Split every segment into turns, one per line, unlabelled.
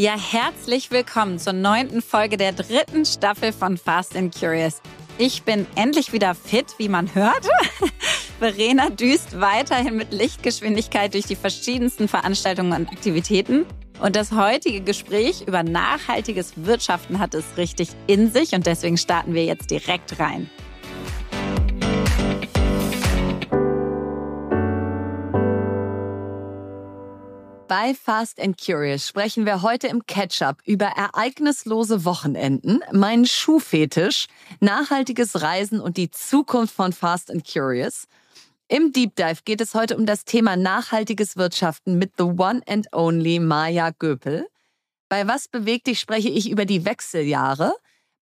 Ja, herzlich willkommen zur neunten Folge der dritten Staffel von Fast and Curious. Ich bin endlich wieder fit, wie man hört. Verena düst weiterhin mit Lichtgeschwindigkeit durch die verschiedensten Veranstaltungen und Aktivitäten. Und das heutige Gespräch über nachhaltiges Wirtschaften hat es richtig in sich und deswegen starten wir jetzt direkt rein. Bei Fast and Curious sprechen wir heute im Catch-up über ereignislose Wochenenden, meinen Schuhfetisch, nachhaltiges Reisen und die Zukunft von Fast and Curious. Im Deep Dive geht es heute um das Thema nachhaltiges Wirtschaften mit the one and only Maya Göpel. Bei Was bewegt dich spreche ich über die Wechseljahre.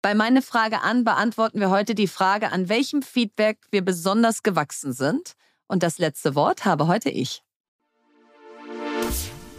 Bei meine Frage an beantworten wir heute die Frage, an welchem Feedback wir besonders gewachsen sind. Und das letzte Wort habe heute ich.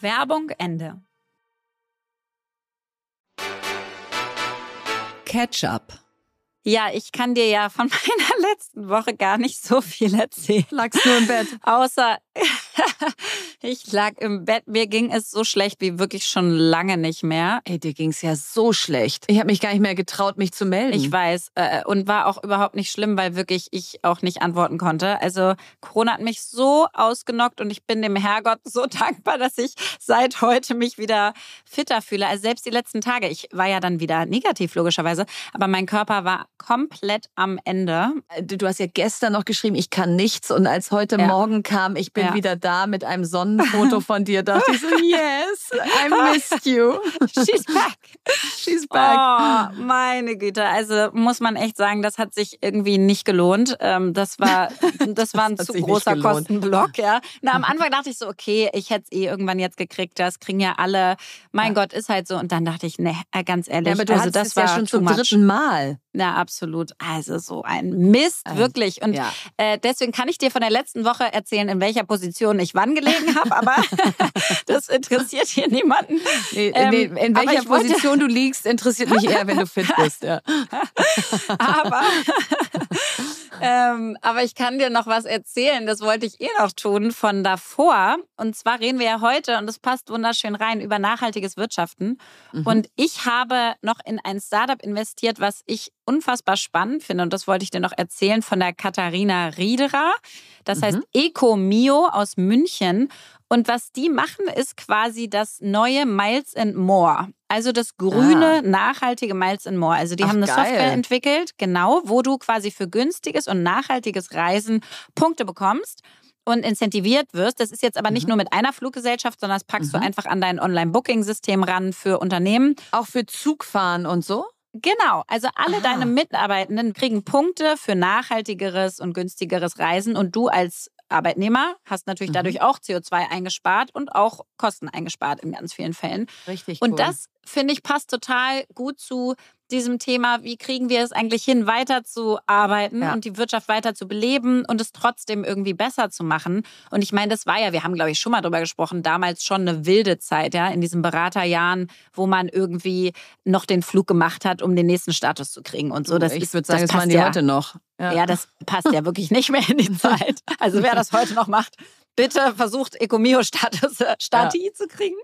Werbung Ende. Ketchup. Ja, ich kann dir ja von meiner letzten Woche gar nicht so viel erzählen.
Lagst nur im Bett.
Außer, ich lag im Bett. Mir ging es so schlecht wie wirklich schon lange nicht mehr.
Ey, dir ging es ja so schlecht. Ich habe mich gar nicht mehr getraut, mich zu melden.
Ich weiß. Äh, und war auch überhaupt nicht schlimm, weil wirklich ich auch nicht antworten konnte. Also Corona hat mich so ausgenockt und ich bin dem Herrgott so dankbar, dass ich seit heute mich wieder fitter fühle. Also selbst die letzten Tage. Ich war ja dann wieder negativ, logischerweise. Aber mein Körper war komplett am Ende.
Äh, du hast ja gestern noch geschrieben, ich kann nichts. Und als heute ja. Morgen kam, ich bin ja. wieder da mit einem Sonnenfoto von dir, dachte ich so, yes, I missed you.
She's back. She's back. Oh, meine Güte. Also muss man echt sagen, das hat sich irgendwie nicht gelohnt. Ähm, das war, das war ein zu großer Kostenblock, ja. Na, am Anfang dachte ich so, okay, ich hätte es eh irgendwann jetzt gekriegt. Das kriegen ja alle. Mein ja. Gott, ist halt so. Und dann dachte ich, ne, ganz ehrlich. Ja,
aber du also, das war ja schon zum much. dritten Mal.
Ja, absolut. Also so ein Mist, also, wirklich. Und ja. äh, deswegen kann ich dir von der letzten Woche erzählen, in welcher Position ich wann gelegen habe, aber das interessiert hier niemanden.
Nee, ähm, nee, in welcher Position du liegst, interessiert mich eher, wenn du fit bist. Ja.
aber, ähm, aber ich kann dir noch was erzählen, das wollte ich eh noch tun von davor. Und zwar reden wir ja heute, und das passt wunderschön rein, über nachhaltiges Wirtschaften. Mhm. Und ich habe noch in ein Startup investiert, was ich unfassbar spannend finde. Und das wollte ich dir noch erzählen von der Katharina Riederer. Das mhm. heißt Ecomio aus München. Und was die machen, ist quasi das neue Miles and More. Also das grüne, ah. nachhaltige Miles and More. Also die Ach, haben eine geil. Software entwickelt, genau, wo du quasi für günstiges und nachhaltiges Reisen Punkte bekommst und incentiviert wirst. Das ist jetzt aber nicht mhm. nur mit einer Fluggesellschaft, sondern das packst mhm. du einfach an dein Online-Booking-System ran für Unternehmen.
Auch für Zugfahren und so?
Genau, also alle Aha. deine Mitarbeitenden kriegen Punkte für nachhaltigeres und günstigeres Reisen und du als Arbeitnehmer hast natürlich mhm. dadurch auch CO2 eingespart und auch Kosten eingespart in ganz vielen Fällen.
Richtig.
Und das, finde ich, passt total gut zu diesem Thema, wie kriegen wir es eigentlich hin, weiterzuarbeiten ja. und die Wirtschaft weiter zu beleben und es trotzdem irgendwie besser zu machen. Und ich meine, das war ja, wir haben, glaube ich, schon mal drüber gesprochen, damals schon eine wilde Zeit, ja, in diesen Beraterjahren, wo man irgendwie noch den Flug gemacht hat, um den nächsten Status zu kriegen und so.
Das ich würde sagen, das, das machen die ja, heute noch.
Ja. ja, das passt ja wirklich nicht mehr in die Zeit. Also wer das heute noch macht, bitte versucht, Ecomio-Status äh, Stati ja. zu kriegen.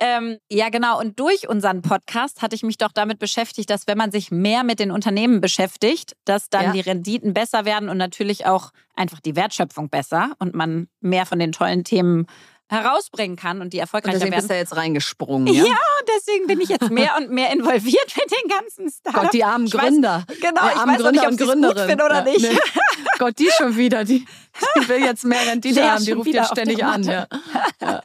Ähm, ja, genau. Und durch unseren Podcast hatte ich mich doch damit beschäftigt, dass wenn man sich mehr mit den Unternehmen beschäftigt, dass dann ja. die Renditen besser werden und natürlich auch einfach die Wertschöpfung besser und man mehr von den tollen Themen herausbringen kann und die erfolgreicher und
deswegen
werden.
bist du jetzt reingesprungen. Ja?
ja, deswegen bin ich jetzt mehr und mehr involviert mit den ganzen Startups.
Gott, die armen Gründer.
Weiß, genau, die ich weiß Gründer nicht, ob und Gründerin. Gut oder ja, nicht. Nee.
Gott, die schon wieder. Die, die will jetzt mehr Rendite Lea haben. Die ruft jetzt ständig an. Ja. ja.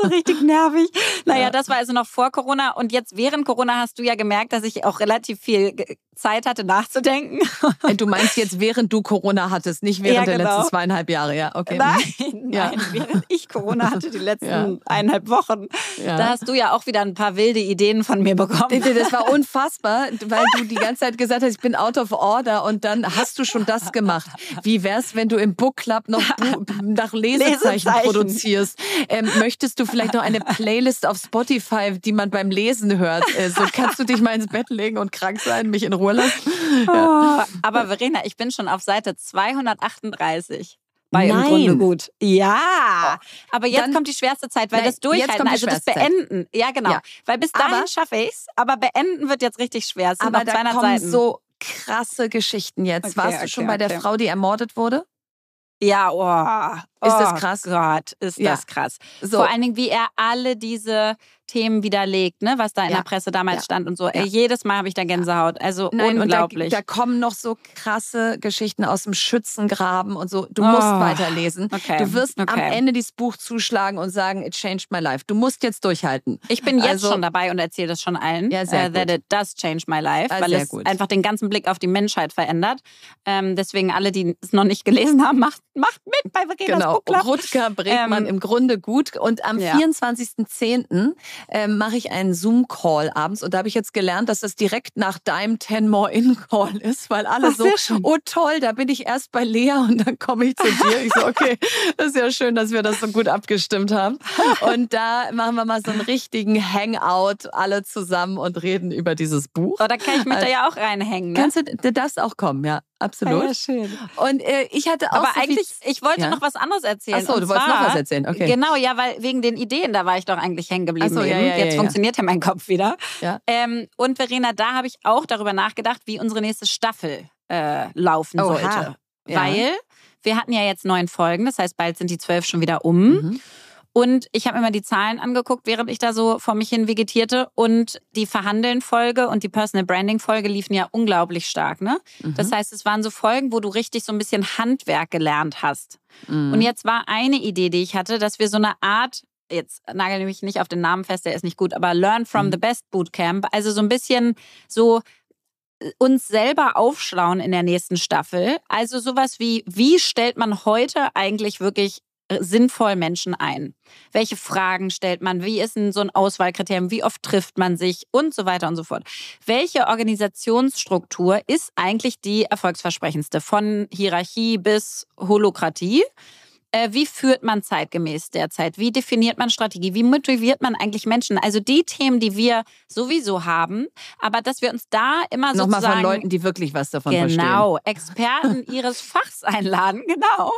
So richtig nervig. Naja, ja. das war also noch vor Corona. Und jetzt während Corona hast du ja gemerkt, dass ich auch relativ viel Zeit hatte nachzudenken.
Äh, du meinst jetzt, während du Corona hattest, nicht während ja, genau. der letzten zweieinhalb Jahre, ja? Okay.
Nein, nein, während ich Corona hatte, die letzten ja. eineinhalb Wochen. Ja. Da hast du ja auch wieder ein paar wilde Ideen von mir bekommen.
Das war unfassbar, weil du die ganze Zeit gesagt hast, ich bin out of order und dann hast du schon das gemacht. Wie wär's, wenn du im Book Club noch nach Lesezeichen, Lesezeichen. produzierst? Ähm, möchtest du vielleicht noch eine Playlist auf Spotify, die man beim Lesen hört? Äh, so kannst du dich mal ins Bett legen und krank sein, mich in Ruhe lassen?
Ja. Oh, aber Verena, ich bin schon auf Seite 238 bei Nein. im Grunde gut. Ja, oh. aber jetzt Dann, kommt die schwerste Zeit, weil Nein, das Durchhalten, also das Beenden. Ja, genau. Ja. Weil bis dahin schaffe ich es, aber Beenden wird jetzt richtig schwer. Es
aber noch 200 da kommen Seiten. so krasse Geschichten jetzt. Okay, Warst du schon okay, bei der Frau, die ermordet wurde?
Ja, oh,
ist das oh krass?
Gott, ist ja. das krass. So. Vor allen Dingen, wie er alle diese Themen widerlegt, ne, was da in ja. der Presse damals ja. stand und so. Ey, jedes Mal habe ich da Gänsehaut. Also Nein, unglaublich.
Da, da, kommen noch so krasse Geschichten aus dem Schützengraben und so. Du oh. musst weiterlesen. Okay. Du wirst okay. am Ende dieses Buch zuschlagen und sagen, it changed my life. Du musst jetzt durchhalten.
Ich bin jetzt also, schon dabei und erzähle das schon allen. Ja, sehr uh, that it does change my life, ah, weil es gut. einfach den ganzen Blick auf die Menschheit verändert. Ähm, deswegen alle, die es noch nicht gelesen haben, macht, macht mit bei Verenas
genau. Buch Club. Rutger Bregmann ähm, im Grunde gut. Und am ja. 24.10. Ähm, mache ich einen Zoom-Call abends. Und da habe ich jetzt gelernt, dass das direkt nach deinem Ten More In-Call ist, weil alle Ach, so, oh toll, da bin ich erst bei Lea und dann komme ich zu dir. Ich so, okay, das ist ja schön, dass wir das so gut abgestimmt haben. Und da machen wir mal so einen richtigen Hangout, alle zusammen und reden über dieses Buch.
Oh, da kann ich mich da ja auch reinhängen. Ne?
Kannst du, du darfst auch kommen, ja. Absolut.
Ja, schön.
Und äh, ich hatte auch.
Aber
so
eigentlich, ich wollte
ja?
noch was anderes erzählen.
Achso, du wolltest noch was erzählen, okay.
Genau, ja, weil wegen den Ideen, da war ich doch eigentlich hängen geblieben.
So, ja, ja,
Jetzt
ja,
funktioniert ja mein Kopf wieder.
Ja.
Ähm, und Verena, da habe ich auch darüber nachgedacht, wie unsere nächste Staffel äh, laufen
Oha.
sollte.
Ja.
Weil wir hatten ja jetzt neun Folgen, das heißt, bald sind die zwölf schon wieder um.
Mhm.
Und ich habe mir mal die Zahlen angeguckt, während ich da so vor mich hin vegetierte. Und die Verhandeln-Folge und die Personal Branding-Folge liefen ja unglaublich stark. Ne?
Mhm.
Das heißt, es waren so Folgen, wo du richtig so ein bisschen Handwerk gelernt hast.
Mhm.
Und jetzt war eine Idee, die ich hatte, dass wir so eine Art, jetzt nagel mich nicht auf den Namen fest, der ist nicht gut, aber Learn from
Mhm.
the Best Bootcamp, also so ein bisschen so äh, uns selber aufschlauen in der nächsten Staffel. Also sowas wie, wie stellt man heute eigentlich wirklich sinnvoll Menschen ein? Welche Fragen stellt man? Wie ist denn so ein Auswahlkriterium? Wie oft trifft man sich? Und so weiter und so fort. Welche Organisationsstruktur ist eigentlich die erfolgsversprechendste? Von Hierarchie bis Holokratie? Äh, Wie führt man zeitgemäß derzeit? Wie definiert man Strategie? Wie motiviert man eigentlich Menschen? Also die Themen, die wir sowieso haben, aber dass wir uns da immer
Nochmal
sozusagen
von Leuten, die wirklich was davon verstehen.
genau Experten ihres Fachs einladen, genau.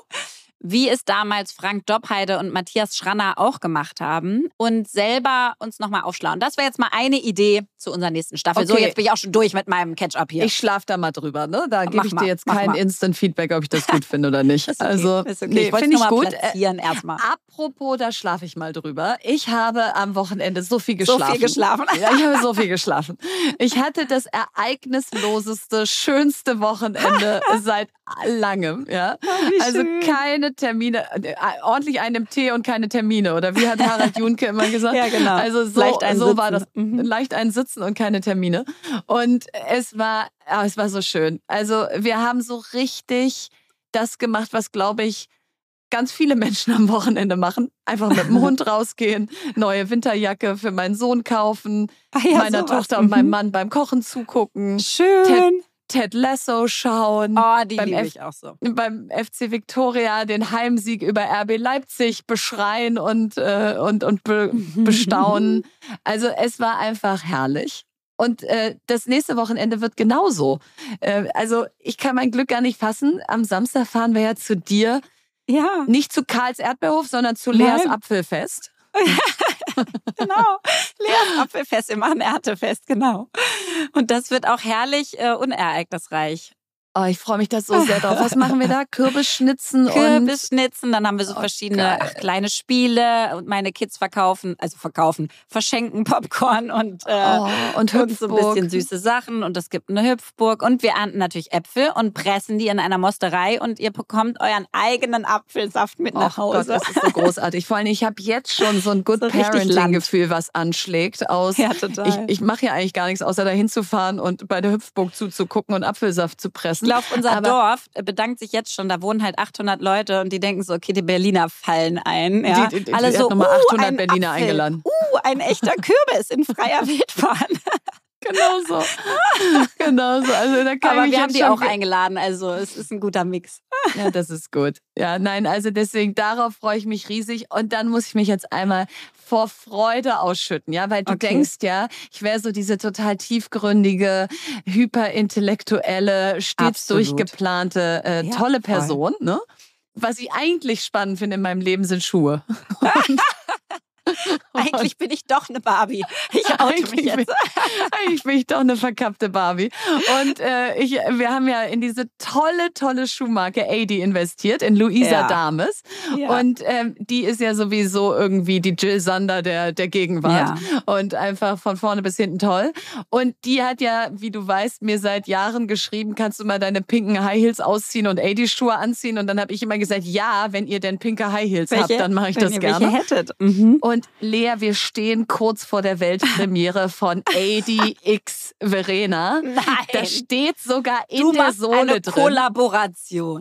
Wie es damals Frank Doppheide und Matthias Schranner auch gemacht haben und selber uns nochmal aufschlauen. Das wäre jetzt mal eine Idee zu unserer nächsten Staffel. So,
Okay.
jetzt bin ich auch schon durch mit meinem Catch-up hier.
Ich schlaf da mal drüber, ne? Da gebe ich
mal,
dir jetzt kein
mal.
Instant-Feedback, ob ich das gut finde oder nicht.
Okay,
Also,
okay.
nee,
ich wollte
finde ich gut. Äh,
platzieren erstmal.
Apropos, da schlafe ich mal drüber. Ich habe am Wochenende so viel
So
geschlafen.
viel geschlafen.
Ja, ich habe so viel geschlafen. Ich hatte das ereignisloseste, schönste Wochenende seit langem. Ja,
wie
also
schön.
keine Termine, äh, ordentlich einen im Tee und keine Termine. Oder wie hat Harald Junke immer gesagt?
Ja, genau.
Also so,
Leicht einen
so war das.
Mhm.
Leicht ein Sitzen und keine Termine. Und es war, ah, es war so schön. Also wir haben so richtig das gemacht, was glaube ich ganz viele Menschen am Wochenende machen. Einfach mit dem Hund rausgehen, neue Winterjacke für meinen Sohn kaufen,
Ah ja,
meiner
sowas.
Tochter und meinem
Mhm.
Mann beim Kochen zugucken,
Schön.
Ted Lasso schauen.
Oh, die
Beim
liebe
F-
ich auch so.
Beim FC Victoria den Heimsieg über RB Leipzig beschreien und, äh, und, und be bestaunen. Also es war einfach herrlich. Und äh, das nächste Wochenende wird genauso. Äh, also ich kann mein Glück gar nicht fassen. Am Samstag fahren wir ja zu dir,
Ja,
nicht zu Karls Erdbeerhof, sondern zu Leas
Nein.
Apfelfest.
genau. Leas Apfelfest, wir machen Erntefest, genau. Und das wird auch herrlich äh, unereignisreich.
Oh, ich freue mich da so sehr drauf. Was machen wir da? Kürbisschnitzen und
Kürbisschnitzen, dann haben wir so
Oh,
verschiedene ach, kleine Spiele und meine Kids verkaufen, also verkaufen, verschenken Popcorn und, äh,
oh, und
und so ein bisschen süße Sachen und es gibt eine Hüpfburg und wir ernten natürlich Äpfel und pressen die in einer Mosterei und ihr bekommt euren eigenen Apfelsaft mit nach
Oh Gott,
Hause.
das ist so großartig. Vor allem, ich habe jetzt schon so ein Good
So
Parenting-Gefühl, was anschlägt aus.
ja, total.
Ich, ich mache ja eigentlich gar nichts, außer da hinzufahren und bei der Hüpfburg zuzugucken und Apfelsaft zu pressen.
Ich glaube, unser
Aber-
Dorf bedankt sich jetzt schon. Da wohnen halt 800 Leute und die denken so, okay, die Berliner fallen ein. Ja.
Die- die- die-
Alle so,
noch mal
uh,
800
ein
Berliner
Apfel.
eingeladen.
Uh, ein echter Kürbis in freier Wildbahn.
Genau so. genau so. Also da kann
Aber
ich
wir haben die auch eingeladen, also es ist ein guter Mix.
Ja, das ist gut. Ja, nein, also deswegen darauf freue ich mich riesig. Und dann muss ich mich jetzt einmal vor Freude ausschütten, ja, weil du
Okay.
denkst ja, ich wäre so diese total tiefgründige, hyperintellektuelle, stets
Absolut.
durchgeplante, äh,
Ja,
tolle
voll.
Person, ne? Was ich eigentlich spannend finde in meinem Leben sind Schuhe.
Eigentlich bin ich doch eine Barbie. Ich oute mich
Eigentlich bin,
jetzt.
eigentlich bin ich doch eine verkappte Barbie. Und äh, ich, wir haben ja in diese tolle, tolle Schuhmarke AD investiert, in Luisa
Ja.
Dames.
Ja.
Und ähm, die ist ja sowieso irgendwie die Jill Sander der, der Gegenwart. Und einfach von vorne bis hinten toll. Und die hat ja, wie du weißt, mir seit Jahren geschrieben, kannst du mal deine pinken High Heels ausziehen und AD-Schuhe anziehen? Und dann habe ich immer gesagt, ja, wenn ihr denn pinke High Heels habt, dann mache ich
wenn
das
ihr
gerne.
Welche hättet. Mhm.
Und Lea, wir stehen kurz vor der Weltpremiere von ADX Verena.
Nein.
Da steht sogar in
du
der Sohle
eine
drin.
Du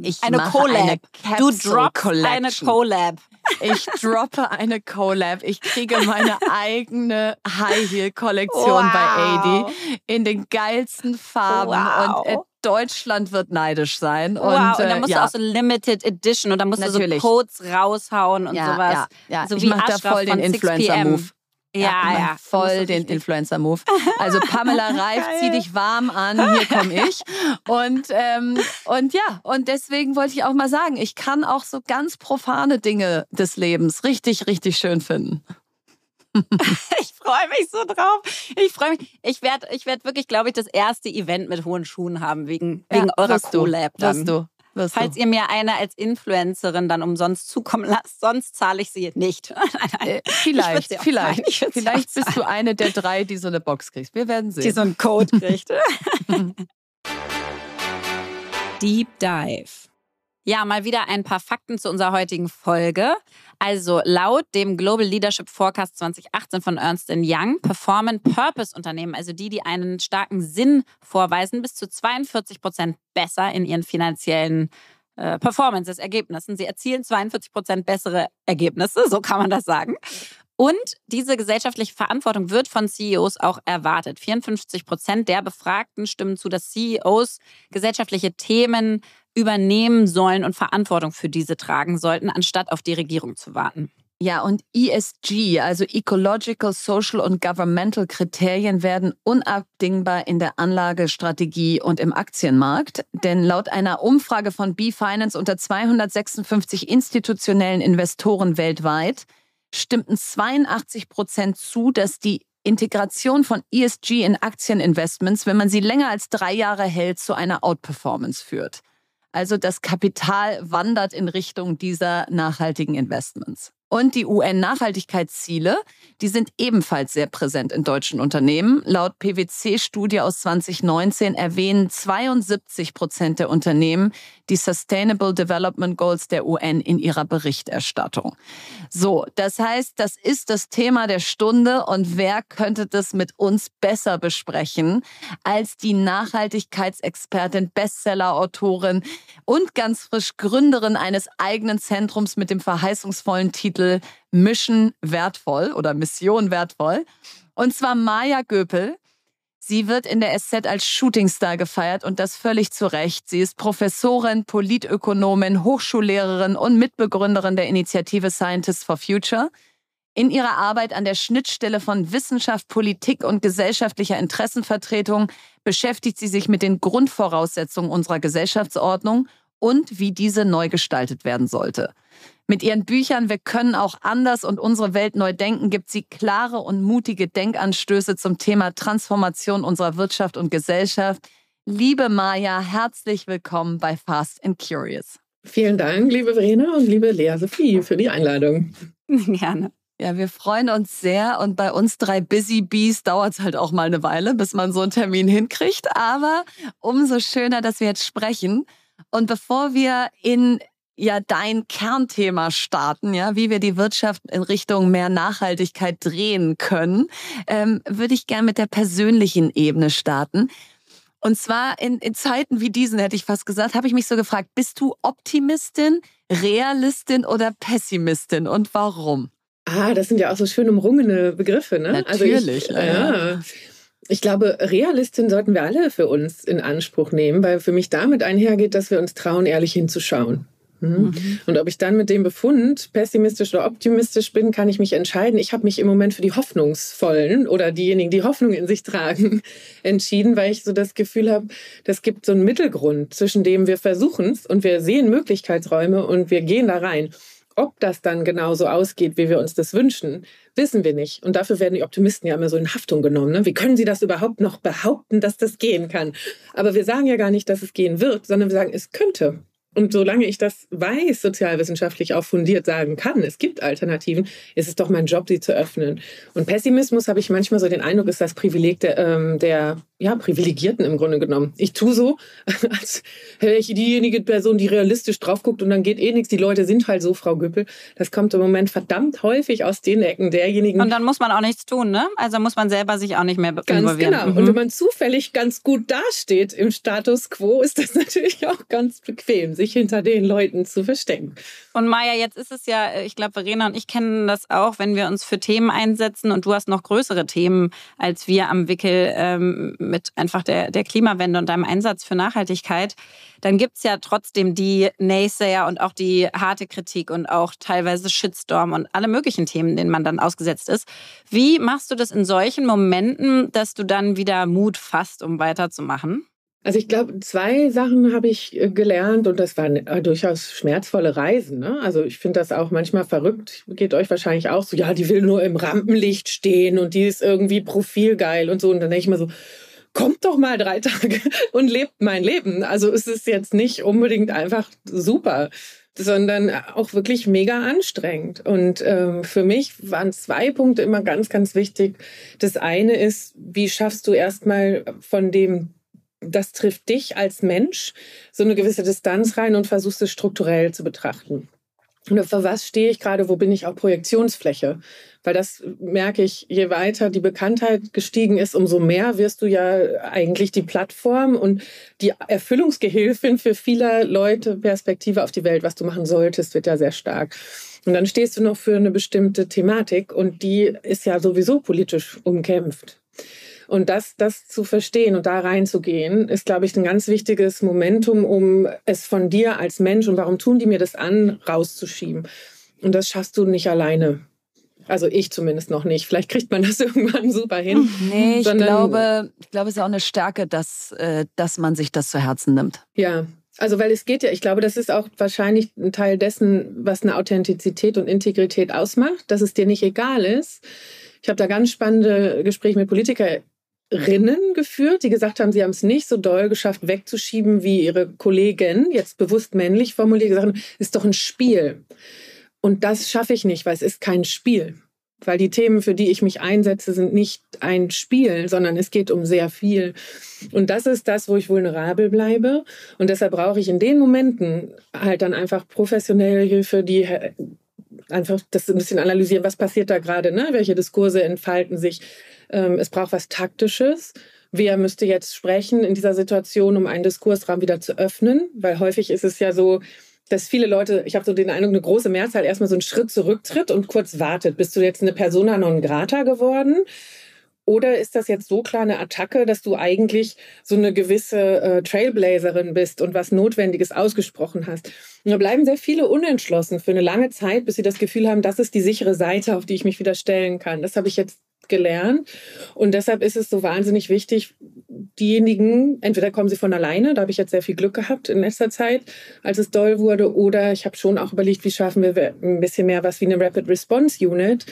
Ich
eine
mache
Collab.
eine
du droppst eine. Collab.
Ich droppe eine Collab. Ich kriege meine eigene High Heel Kollektion
Wow.
bei AD in den geilsten Farben
Wow.
und äh, Deutschland wird neidisch sein.
wow,
und,
und dann
äh,
musst
ja.
du auch so Limited Edition und dann musst
Natürlich.
du so Codes raushauen und
ja,
sowas.
ja, ja.
So
ich
wie
mache da
Ashraf
voll den
von 6
Influencer-Move.
Ja, ja.
Voll den Influencer-Move. Also Pamela Reif, zieh dich warm an, hier komme ich. Und, ähm, und ja, und deswegen wollte ich auch mal sagen, ich kann auch so ganz profane Dinge des Lebens richtig, richtig schön finden.
ich freue mich so drauf. Ich freue mich. Ich werde ich werd wirklich, glaube ich, das erste Event mit hohen Schuhen haben, wegen, ja, wegen eurer
Collab. Dann. Wirst du.
Falls du. ihr mir eine als Influencerin dann umsonst zukommen lasst, sonst zahle ich sie nicht.
nein, nein. Äh, vielleicht, vielleicht. Vielleicht bist du eine der drei, die so eine Box kriegst. Wir werden sehen.
Die so einen Code kriegt. Deep Dive. Ja, mal wieder ein paar Fakten zu unserer heutigen Folge. Also laut dem Global Leadership Forecast 2018 von Ernst Young performen Purpose-Unternehmen, also die, die einen starken Sinn vorweisen, bis zu 42 Prozent besser in ihren finanziellen äh, Performances, Ergebnissen. Sie erzielen 42 Prozent bessere Ergebnisse, so kann man das sagen. Und diese gesellschaftliche Verantwortung wird von CEOs auch erwartet. 54 Prozent der Befragten stimmen zu, dass CEOs gesellschaftliche Themen übernehmen sollen und Verantwortung für diese tragen sollten, anstatt auf die Regierung zu warten.
Ja, und ESG, also Ecological, Social und Governmental Kriterien, werden unabdingbar in der Anlagestrategie und im Aktienmarkt. Denn laut einer Umfrage von B-Finance unter 256 institutionellen Investoren weltweit stimmten 82 Prozent zu, dass die Integration von ESG in Aktieninvestments, wenn man sie länger als drei Jahre hält, zu einer Outperformance führt. Also das Kapital wandert in Richtung dieser nachhaltigen Investments. Und die UN-Nachhaltigkeitsziele, die sind ebenfalls sehr präsent in deutschen Unternehmen. Laut PwC-Studie aus 2019 erwähnen 72 Prozent der Unternehmen die Sustainable Development Goals der UN in ihrer Berichterstattung. So, das heißt, das ist das Thema der Stunde und wer könnte das mit uns besser besprechen als die Nachhaltigkeitsexpertin, Bestseller-Autorin und ganz frisch Gründerin eines eigenen Zentrums mit dem verheißungsvollen Titel Mission wertvoll oder Mission wertvoll. Und zwar Maja Göpel. Sie wird in der SZ als Shootingstar gefeiert und das völlig zu Recht. Sie ist Professorin, Politökonomin, Hochschullehrerin und Mitbegründerin der Initiative Scientists for Future. In ihrer Arbeit an der Schnittstelle von Wissenschaft, Politik und gesellschaftlicher Interessenvertretung beschäftigt sie sich mit den Grundvoraussetzungen unserer Gesellschaftsordnung und wie diese neu gestaltet werden sollte. Mit ihren Büchern Wir können auch anders und unsere Welt neu denken gibt sie klare und mutige Denkanstöße zum Thema Transformation unserer Wirtschaft und Gesellschaft. Liebe Maja, herzlich willkommen bei Fast and Curious.
Vielen Dank, liebe Verena und liebe Lea Sophie, für die Einladung.
Gerne.
Ja, wir freuen uns sehr und bei uns drei Busy Bees dauert es halt auch mal eine Weile, bis man so einen Termin hinkriegt. Aber umso schöner, dass wir jetzt sprechen. Und bevor wir in ja dein Kernthema starten, ja, wie wir die Wirtschaft in Richtung mehr Nachhaltigkeit drehen können, ähm, würde ich gern mit der persönlichen Ebene starten. Und zwar in, in Zeiten wie diesen, hätte ich fast gesagt, habe ich mich so gefragt, bist du Optimistin, Realistin oder Pessimistin und warum?
Ah, das sind ja auch so schön umrungene Begriffe, ne?
Natürlich.
Also ich, ja. Ich glaube, Realistin sollten wir alle für uns in Anspruch nehmen, weil für mich damit einhergeht, dass wir uns trauen, ehrlich hinzuschauen. Mhm. mhm. Und ob ich dann mit dem Befund pessimistisch oder optimistisch bin, kann ich mich entscheiden. Ich habe mich im Moment für die Hoffnungsvollen oder diejenigen, die Hoffnung in sich tragen, entschieden, weil ich so das Gefühl habe, das gibt so einen Mittelgrund, zwischen dem wir versuchen es und wir sehen Möglichkeitsräume und wir gehen da rein. Ob das dann genauso ausgeht, wie wir uns das wünschen, wissen wir nicht. Und dafür werden die Optimisten ja immer so in Haftung genommen. Ne? Wie können sie das überhaupt noch behaupten, dass das gehen kann? Aber wir sagen ja gar nicht, dass es gehen wird, sondern wir sagen, es könnte. Und solange ich das weiß, sozialwissenschaftlich auch fundiert sagen kann, es gibt Alternativen, ist es doch mein Job, sie zu öffnen. Und Pessimismus habe ich manchmal so den Eindruck, ist das Privileg der, ähm, der ja, Privilegierten im Grunde genommen. Ich tue so, als wäre ich diejenige Person, die realistisch drauf guckt und dann geht eh nichts. Die Leute sind halt so, Frau Güppel. Das kommt im Moment verdammt häufig aus den Ecken derjenigen.
Und dann muss man auch nichts tun, ne? Also muss man selber sich auch nicht mehr
ganz involvieren. Genau. Mhm. Und wenn man zufällig ganz gut dasteht im Status quo, ist das natürlich auch ganz bequem, sich sich hinter den Leuten zu verstecken.
Und Maja, jetzt ist es ja, ich glaube, Verena und ich kennen das auch, wenn wir uns für Themen einsetzen und du hast noch größere Themen als wir am Wickel ähm, mit einfach der, der Klimawende und deinem Einsatz für Nachhaltigkeit, dann gibt es ja trotzdem die Naysayer und auch die harte Kritik und auch teilweise Shitstorm und alle möglichen Themen, denen man dann ausgesetzt ist. Wie machst du das in solchen Momenten, dass du dann wieder Mut fasst, um weiterzumachen?
Also ich glaube, zwei Sachen habe ich äh, gelernt und das waren äh, durchaus schmerzvolle Reisen. Ne? Also ich finde das auch manchmal verrückt. Geht euch wahrscheinlich auch so, ja, die will nur im Rampenlicht stehen und die ist irgendwie profilgeil und so. Und dann denke ich mir so, kommt doch mal drei Tage und lebt mein Leben. Also es ist jetzt nicht unbedingt einfach super sondern auch wirklich mega anstrengend. Und ähm, für mich waren zwei Punkte immer ganz, ganz wichtig. Das eine ist, wie schaffst du erstmal von dem das trifft dich als Mensch, so eine gewisse Distanz rein und versuchst es strukturell zu betrachten. Und für was stehe ich gerade, wo bin ich auch Projektionsfläche? Weil das merke ich, je weiter die Bekanntheit gestiegen ist, umso mehr wirst du ja eigentlich die Plattform und die Erfüllungsgehilfin für viele Leute Perspektive auf die Welt. Was du machen solltest, wird ja sehr stark. Und dann stehst du noch für eine bestimmte Thematik und die ist ja sowieso politisch umkämpft. Und das, das zu verstehen und da reinzugehen, ist, glaube ich, ein ganz wichtiges Momentum, um es von dir als Mensch und warum tun die mir das an, rauszuschieben. Und das schaffst du nicht alleine. Also ich zumindest noch nicht. Vielleicht kriegt man das irgendwann super hin.
Nee, ich Sondern, glaube, ich glaube, es ist auch eine Stärke, dass, äh, dass man sich das zu Herzen nimmt.
Ja, also, weil es geht ja, ich glaube, das ist auch wahrscheinlich ein Teil dessen, was eine Authentizität und Integrität ausmacht, dass es dir nicht egal ist. Ich habe da ganz spannende Gespräche mit Politikern Rinnen geführt, die gesagt haben, sie haben es nicht so doll geschafft, wegzuschieben wie ihre Kollegen, jetzt bewusst männlich formuliert, gesagt haben, ist doch ein Spiel. Und das schaffe ich nicht, weil es ist kein Spiel. Weil die Themen, für die ich mich einsetze, sind nicht ein Spiel, sondern es geht um sehr viel. Und das ist das, wo ich vulnerabel bleibe. Und deshalb brauche ich in den Momenten halt dann einfach professionelle Hilfe, die einfach das ein bisschen analysieren, was passiert da gerade, ne? welche Diskurse entfalten sich, es braucht was Taktisches. Wer müsste jetzt sprechen in dieser Situation, um einen Diskursraum wieder zu öffnen? Weil häufig ist es ja so, dass viele Leute, ich habe so den Eindruck, eine große Mehrzahl erstmal so einen Schritt zurücktritt und kurz wartet. Bist du jetzt eine Persona non grata geworden? Oder ist das jetzt so klar eine Attacke, dass du eigentlich so eine gewisse äh, Trailblazerin bist und was Notwendiges ausgesprochen hast? Und da bleiben sehr viele unentschlossen für eine lange Zeit, bis sie das Gefühl haben, das ist die sichere Seite, auf die ich mich wieder stellen kann. Das habe ich jetzt gelernt. Und deshalb ist es so wahnsinnig wichtig, diejenigen, entweder kommen sie von alleine, da habe ich jetzt sehr viel Glück gehabt in letzter Zeit, als es doll wurde, oder ich habe schon auch überlegt, wie schaffen wir ein bisschen mehr was wie eine Rapid Response Unit,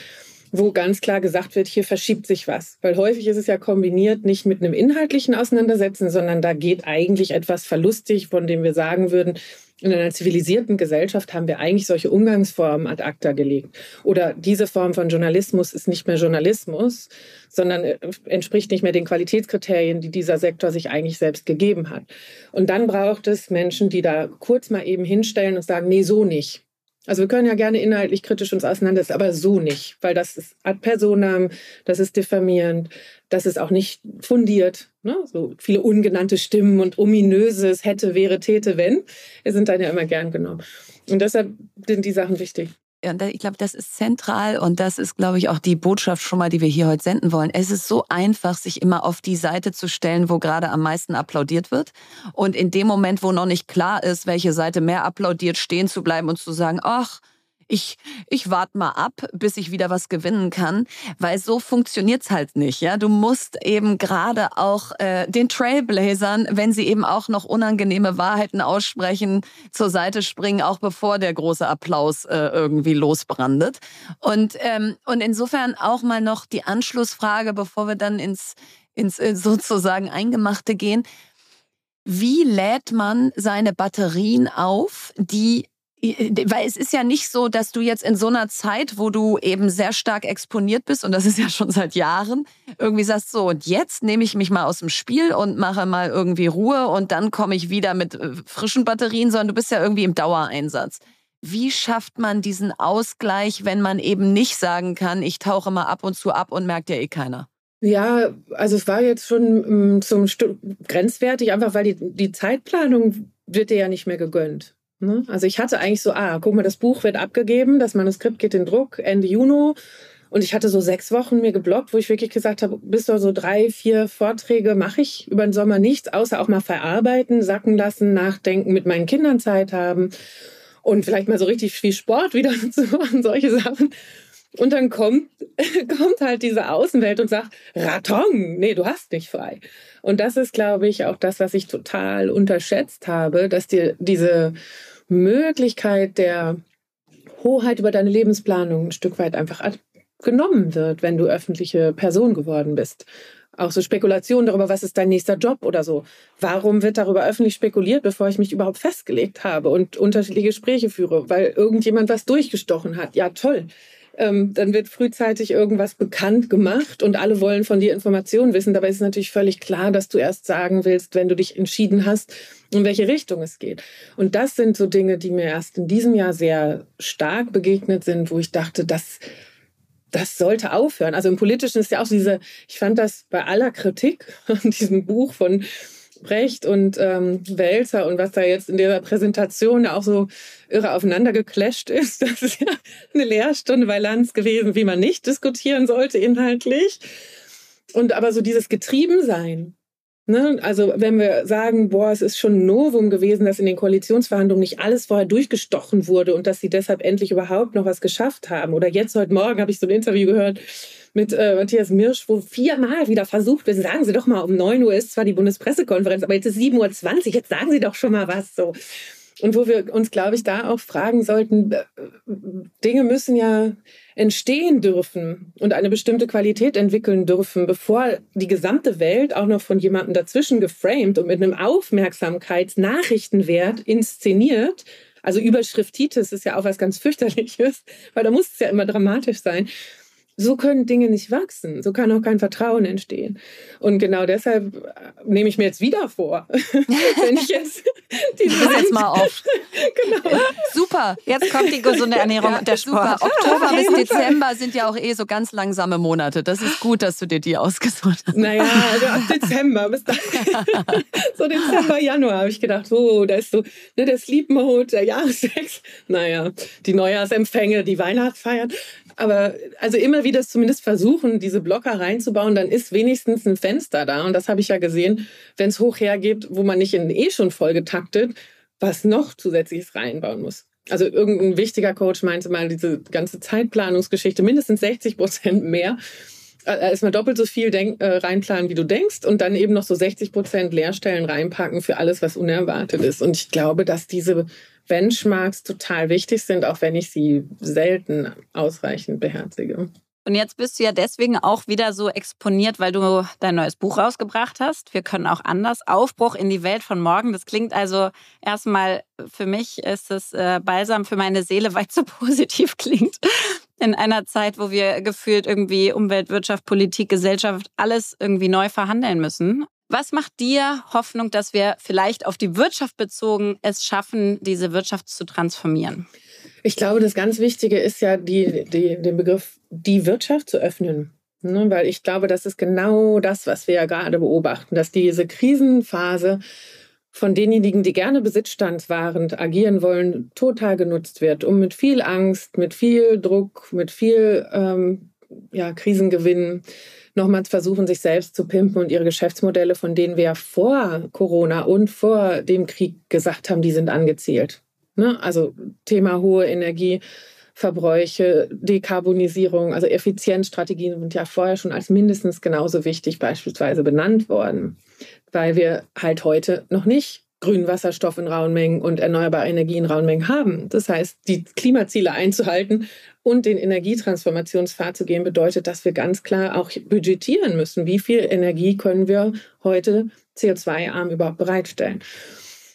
wo ganz klar gesagt wird, hier verschiebt sich was. Weil häufig ist es ja kombiniert nicht mit einem inhaltlichen Auseinandersetzen, sondern da geht eigentlich etwas verlustig, von dem wir sagen würden, in einer zivilisierten Gesellschaft haben wir eigentlich solche Umgangsformen ad acta gelegt. Oder diese Form von Journalismus ist nicht mehr Journalismus, sondern äh, entspricht nicht mehr den Qualitätskriterien, die dieser Sektor sich eigentlich selbst gegeben hat. Und dann braucht es Menschen, die da kurz mal eben hinstellen und sagen, nee, so nicht. Also wir können ja gerne inhaltlich kritisch uns auseinandersetzen, aber so nicht, weil das ist ad personam, das ist diffamierend, das ist auch nicht fundiert. Ne? So viele ungenannte Stimmen und ominöses hätte, wäre, täte, wenn, sind dann ja immer gern genommen. Und deshalb sind die Sachen wichtig.
Und ich glaube, das ist zentral und das ist, glaube ich, auch die Botschaft schon mal, die wir hier heute senden wollen. Es ist so einfach, sich immer auf die Seite zu stellen, wo gerade am meisten applaudiert wird. Und in dem Moment, wo noch nicht klar ist, welche Seite mehr applaudiert, stehen zu bleiben und zu sagen, ach, ich, ich warte mal ab, bis ich wieder was gewinnen kann, weil so funktioniert's halt nicht. Ja, du musst eben gerade auch äh, den Trailblazern, wenn sie eben auch noch unangenehme Wahrheiten aussprechen, zur Seite springen, auch bevor der große Applaus äh, irgendwie losbrandet. Und ähm, und insofern auch mal noch die Anschlussfrage, bevor wir dann ins ins äh, sozusagen Eingemachte gehen. Wie lädt man seine Batterien auf, die weil es ist ja nicht so, dass du jetzt in so einer Zeit, wo du eben sehr stark exponiert bist, und das ist ja schon seit Jahren, irgendwie sagst, so, und jetzt nehme ich mich mal aus dem Spiel und mache mal irgendwie Ruhe und dann komme ich wieder mit äh, frischen Batterien, sondern du bist ja irgendwie im Dauereinsatz. Wie schafft man diesen Ausgleich, wenn man eben nicht sagen kann, ich tauche mal ab und zu ab und merkt ja eh keiner?
Ja, also es war jetzt schon mm, zum St grenzwertig, einfach weil die, die Zeitplanung wird dir ja nicht mehr gegönnt. Ne? Also ich hatte eigentlich so, ah, guck mal, das Buch wird abgegeben, das Manuskript geht in Druck Ende Juni. Und ich hatte so sechs Wochen mir geblockt, wo ich wirklich gesagt habe, bis so drei, vier Vorträge mache ich über den Sommer nichts, außer auch mal verarbeiten, sacken lassen, nachdenken, mit meinen Kindern Zeit haben und vielleicht mal so richtig viel Sport wieder zu machen, solche Sachen. Und dann kommt, kommt halt diese Außenwelt und sagt, Raton, nee, du hast nicht frei. Und das ist, glaube ich, auch das, was ich total unterschätzt habe, dass dir diese Möglichkeit der Hoheit über deine Lebensplanung ein Stück weit einfach genommen wird, wenn du öffentliche Person geworden bist. Auch so Spekulationen darüber, was ist dein nächster Job oder so. Warum wird darüber öffentlich spekuliert, bevor ich mich überhaupt festgelegt habe und unterschiedliche Gespräche führe, weil irgendjemand was durchgestochen hat? Ja, toll ähm, dann wird frühzeitig irgendwas bekannt gemacht und alle wollen von dir Informationen wissen. Dabei ist es natürlich völlig klar, dass du erst sagen willst, wenn du dich entschieden hast, in welche Richtung es geht. Und das sind so Dinge, die mir erst in diesem Jahr sehr stark begegnet sind, wo ich dachte, das, das sollte aufhören. Also im Politischen ist ja auch diese, ich fand das bei aller Kritik an diesem Buch von Brecht und ähm, Welzer und was da jetzt in dieser Präsentation auch so irre aufeinander geclasht ist. Das ist ja eine Lehrstunde bei Lanz gewesen, wie man nicht diskutieren sollte inhaltlich. Und aber so dieses Getriebensein. Ne? Also wenn wir sagen, boah, es ist schon ein Novum gewesen, dass in den Koalitionsverhandlungen nicht alles vorher durchgestochen wurde und dass sie deshalb endlich überhaupt noch was geschafft haben. Oder jetzt heute Morgen habe ich so ein Interview gehört, mit äh, Matthias Mirsch, wo viermal wieder versucht wird, sagen Sie doch mal, um 9 Uhr ist zwar die Bundespressekonferenz, aber jetzt ist 7.20 Uhr, jetzt sagen Sie doch schon mal was so. Und wo wir uns, glaube ich, da auch fragen sollten, äh, Dinge müssen ja entstehen dürfen und eine bestimmte Qualität entwickeln dürfen, bevor die gesamte Welt auch noch von jemandem dazwischen geframed und mit einem Aufmerksamkeitsnachrichtenwert inszeniert. Also Überschriftitis ist ja auch was ganz fürchterliches, weil da muss es ja immer dramatisch sein so können Dinge nicht wachsen. So kann auch kein Vertrauen entstehen. Und genau deshalb äh, nehme ich mir jetzt wieder vor, wenn ich
jetzt die jetzt mal auf. genau. Super. Jetzt kommt die gesunde Ernährung ja, und der Sport. Super. Oktober bis Dezember sind ja auch eh so ganz langsame Monate. Das ist gut, dass du dir die ausgesucht hast.
Naja, also ab Dezember bis dann. so Dezember, Januar habe ich gedacht, oh, da ist so ne, der Sleep Mode, der Jahressex. Naja, die Neujahrsempfänge, die Weihnachtsfeiern. Aber also immer wieder zumindest versuchen, diese Blocker reinzubauen, dann ist wenigstens ein Fenster da. Und das habe ich ja gesehen, wenn es hoch hergeht, wo man nicht in eh schon voll getaktet, was noch zusätzliches reinbauen muss. Also irgendein wichtiger Coach meinte mal, diese ganze Zeitplanungsgeschichte, mindestens 60 Prozent mehr. Äh, erstmal doppelt so viel denk, äh, reinplanen, wie du denkst, und dann eben noch so 60 Prozent Leerstellen reinpacken für alles, was unerwartet ist. Und ich glaube, dass diese Benchmarks total wichtig sind, auch wenn ich sie selten ausreichend beherzige.
Und jetzt bist du ja deswegen auch wieder so exponiert, weil du dein neues Buch rausgebracht hast. Wir können auch anders. Aufbruch in die Welt von morgen. Das klingt also erstmal für mich ist es äh, balsam für meine Seele, weil es so positiv klingt. In einer Zeit, wo wir gefühlt irgendwie Umwelt, Wirtschaft, Politik, Gesellschaft alles irgendwie neu verhandeln müssen. Was macht dir Hoffnung, dass wir vielleicht auf die Wirtschaft bezogen es schaffen, diese Wirtschaft zu transformieren?
Ich glaube, das ganz Wichtige ist ja, die, die, den Begriff die Wirtschaft zu öffnen. Ne? Weil ich glaube, das ist genau das, was wir ja gerade beobachten, dass diese Krisenphase von denjenigen, die gerne besitzstandswahrend agieren wollen, total genutzt wird, um mit viel Angst, mit viel Druck, mit viel ähm, ja, Krisengewinn nochmals versuchen, sich selbst zu pimpen und ihre Geschäftsmodelle, von denen wir vor Corona und vor dem Krieg gesagt haben, die sind angezielt. Ne? Also Thema hohe Energieverbräuche, Dekarbonisierung, also Effizienzstrategien sind ja vorher schon als mindestens genauso wichtig beispielsweise benannt worden, weil wir halt heute noch nicht grünen Wasserstoff in rauen Mengen und erneuerbare Energie in rauen Mengen haben. Das heißt, die Klimaziele einzuhalten und den Energietransformationspfad zu gehen, bedeutet, dass wir ganz klar auch budgetieren müssen. Wie viel Energie können wir heute CO2-arm überhaupt bereitstellen?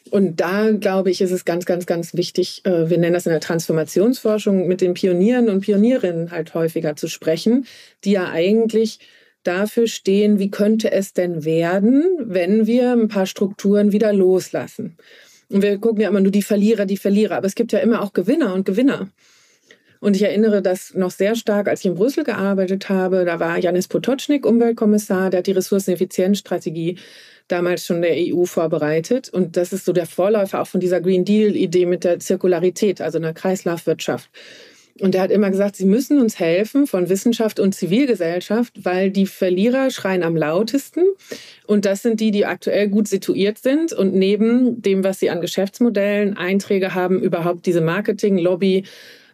Und da, glaube ich, ist es ganz, ganz, ganz wichtig, äh, wir nennen das in der Transformationsforschung, mit den Pionieren und Pionierinnen halt häufiger zu sprechen, die ja eigentlich dafür stehen, wie könnte es denn werden, wenn wir ein paar Strukturen wieder loslassen. Und wir gucken ja immer nur die Verlierer, die Verlierer, aber es gibt ja immer auch Gewinner und Gewinner. Und ich erinnere das noch sehr stark, als ich in Brüssel gearbeitet habe. Da war Janis Potocznik Umweltkommissar, der hat die Ressourceneffizienzstrategie damals schon der EU vorbereitet. Und das ist so der Vorläufer auch von dieser Green Deal-Idee mit der Zirkularität, also einer Kreislaufwirtschaft. Und er hat immer gesagt, sie müssen uns helfen von Wissenschaft und Zivilgesellschaft, weil die Verlierer schreien am lautesten. Und das sind die, die aktuell gut situiert sind und neben dem, was sie an Geschäftsmodellen, Einträge haben, überhaupt diese Marketing, Lobby,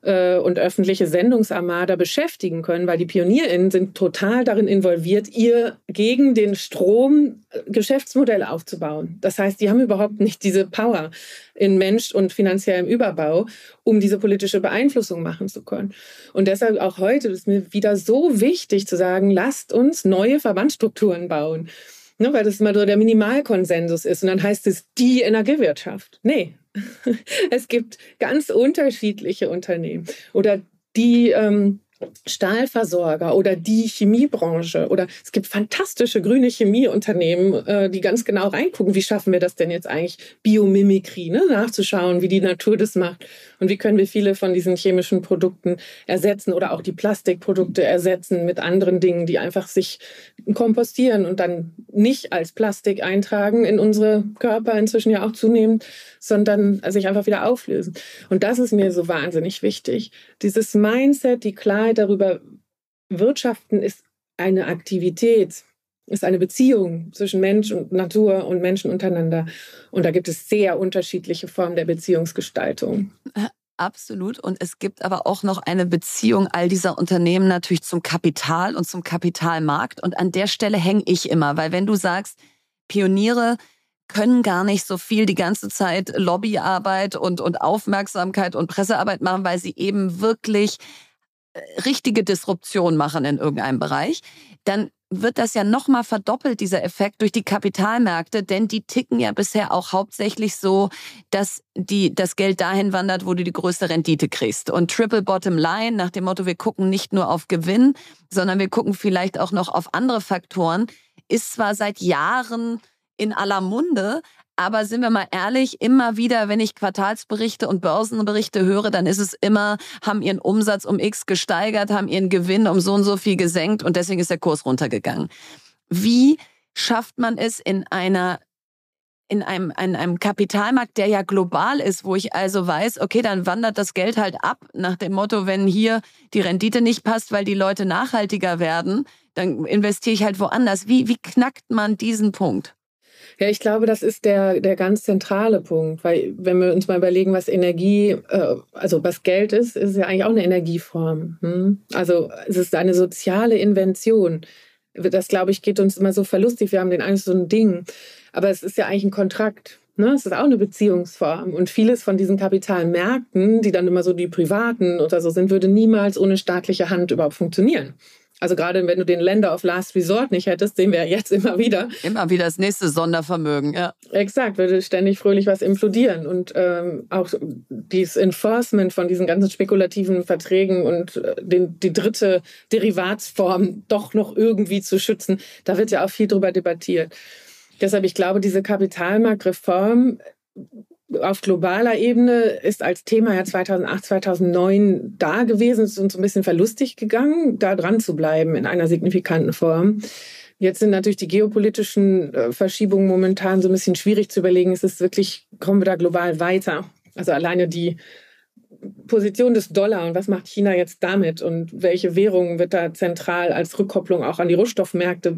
äh, und öffentliche Sendungsarmada beschäftigen können, weil die PionierInnen sind total darin involviert, ihr gegen den Strom äh, Geschäftsmodell aufzubauen. Das heißt, die haben überhaupt nicht diese Power in Mensch und finanziellem Überbau, um diese politische Beeinflussung machen zu können. Und deshalb auch heute ist mir wieder so wichtig zu sagen, lasst uns neue Verbandsstrukturen bauen. Ne, weil das immer so der Minimalkonsensus ist. Und dann heißt es die Energiewirtschaft. Nee, es gibt ganz unterschiedliche Unternehmen oder die ähm, Stahlversorger oder die Chemiebranche oder es gibt fantastische grüne Chemieunternehmen, äh, die ganz genau reingucken, wie schaffen wir das denn jetzt eigentlich, Biomimikrie, ne? nachzuschauen, wie die Natur das macht und wie können wir viele von diesen chemischen Produkten ersetzen oder auch die Plastikprodukte ersetzen mit anderen Dingen, die einfach sich kompostieren und dann nicht als Plastik eintragen in unsere Körper inzwischen ja auch zunehmend, sondern sich einfach wieder auflösen. Und das ist mir so wahnsinnig wichtig. Dieses Mindset, die Klarheit darüber, Wirtschaften ist eine Aktivität, ist eine Beziehung zwischen Mensch und Natur und Menschen untereinander. Und da gibt es sehr unterschiedliche Formen der Beziehungsgestaltung.
Äh, absolut. Und es gibt aber auch noch eine Beziehung all dieser Unternehmen natürlich zum Kapital und zum Kapitalmarkt. Und an der Stelle hänge ich immer, weil wenn du sagst, Pioniere können gar nicht so viel die ganze Zeit Lobbyarbeit und, und Aufmerksamkeit und Pressearbeit machen, weil sie eben wirklich richtige Disruption machen in irgendeinem Bereich, dann wird das ja nochmal verdoppelt, dieser Effekt durch die Kapitalmärkte, denn die ticken ja bisher auch hauptsächlich so, dass die, das Geld dahin wandert, wo du die größte Rendite kriegst. Und Triple Bottom Line nach dem Motto, wir gucken nicht nur auf Gewinn, sondern wir gucken vielleicht auch noch auf andere Faktoren, ist zwar seit Jahren in aller Munde, aber sind wir mal ehrlich, immer wieder, wenn ich Quartalsberichte und Börsenberichte höre, dann ist es immer, haben ihren Umsatz um X gesteigert, haben ihren Gewinn um so und so viel gesenkt und deswegen ist der Kurs runtergegangen. Wie schafft man es in einer in einem, in einem Kapitalmarkt, der ja global ist, wo ich also weiß, okay, dann wandert das Geld halt ab nach dem Motto, wenn hier die Rendite nicht passt, weil die Leute nachhaltiger werden, dann investiere ich halt woanders. Wie, wie knackt man diesen Punkt?
Ja, ich glaube, das ist der, der ganz zentrale Punkt, weil wenn wir uns mal überlegen, was Energie, äh, also was Geld ist, ist es ja eigentlich auch eine Energieform. Hm? Also es ist eine soziale Invention. Das, glaube ich, geht uns immer so verlustig. Wir haben den eigentlich so ein Ding. Aber es ist ja eigentlich ein Kontrakt. Ne? Es ist auch eine Beziehungsform. Und vieles von diesen Kapitalmärkten, die dann immer so die privaten oder so sind, würde niemals ohne staatliche Hand überhaupt funktionieren. Also gerade wenn du den Länder of Last Resort nicht hättest, sehen wir jetzt immer wieder.
Immer wieder das nächste Sondervermögen, ja.
Exakt, würde ständig fröhlich was implodieren. Und ähm, auch dieses Enforcement von diesen ganzen spekulativen Verträgen und äh, den, die dritte Derivatsform doch noch irgendwie zu schützen, da wird ja auch viel drüber debattiert. Deshalb, ich glaube, diese Kapitalmarktreform auf globaler Ebene ist als Thema ja 2008, 2009 da gewesen. Es ist uns ein bisschen verlustig gegangen, da dran zu bleiben in einer signifikanten Form. Jetzt sind natürlich die geopolitischen äh, Verschiebungen momentan so ein bisschen schwierig zu überlegen. Ist es wirklich, kommen wir da global weiter? Also alleine die Position des Dollar und was macht China jetzt damit und welche Währung wird da zentral als Rückkopplung auch an die Rohstoffmärkte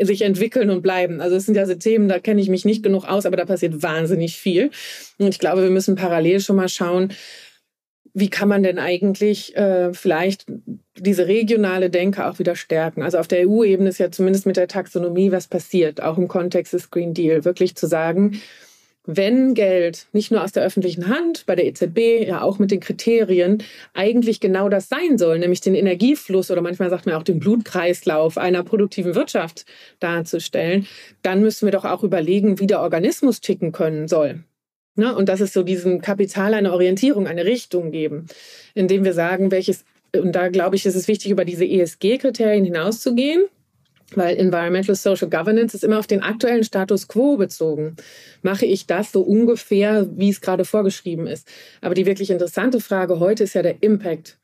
sich entwickeln und bleiben. Also es sind ja so Themen, da kenne ich mich nicht genug aus, aber da passiert wahnsinnig viel. Und ich glaube, wir müssen parallel schon mal schauen, wie kann man denn eigentlich äh, vielleicht diese regionale Denke auch wieder stärken? Also auf der EU-Ebene ist ja zumindest mit der Taxonomie was passiert, auch im Kontext des Green Deal, wirklich zu sagen, wenn Geld nicht nur aus der öffentlichen Hand, bei der EZB, ja auch mit den Kriterien, eigentlich genau das sein soll, nämlich den Energiefluss oder manchmal sagt man auch den Blutkreislauf einer produktiven Wirtschaft darzustellen, dann müssen wir doch auch überlegen, wie der Organismus ticken können soll. Ne? Und dass es so diesem Kapital eine Orientierung, eine Richtung geben, indem wir sagen, welches, und da glaube ich, ist es wichtig, über diese ESG-Kriterien hinauszugehen Weil Environmental Social Governance ist immer auf den aktuellen Status quo bezogen. Mache ich das so ungefähr, wie es gerade vorgeschrieben ist? Aber die wirklich interessante Frage heute ist ja der Impact.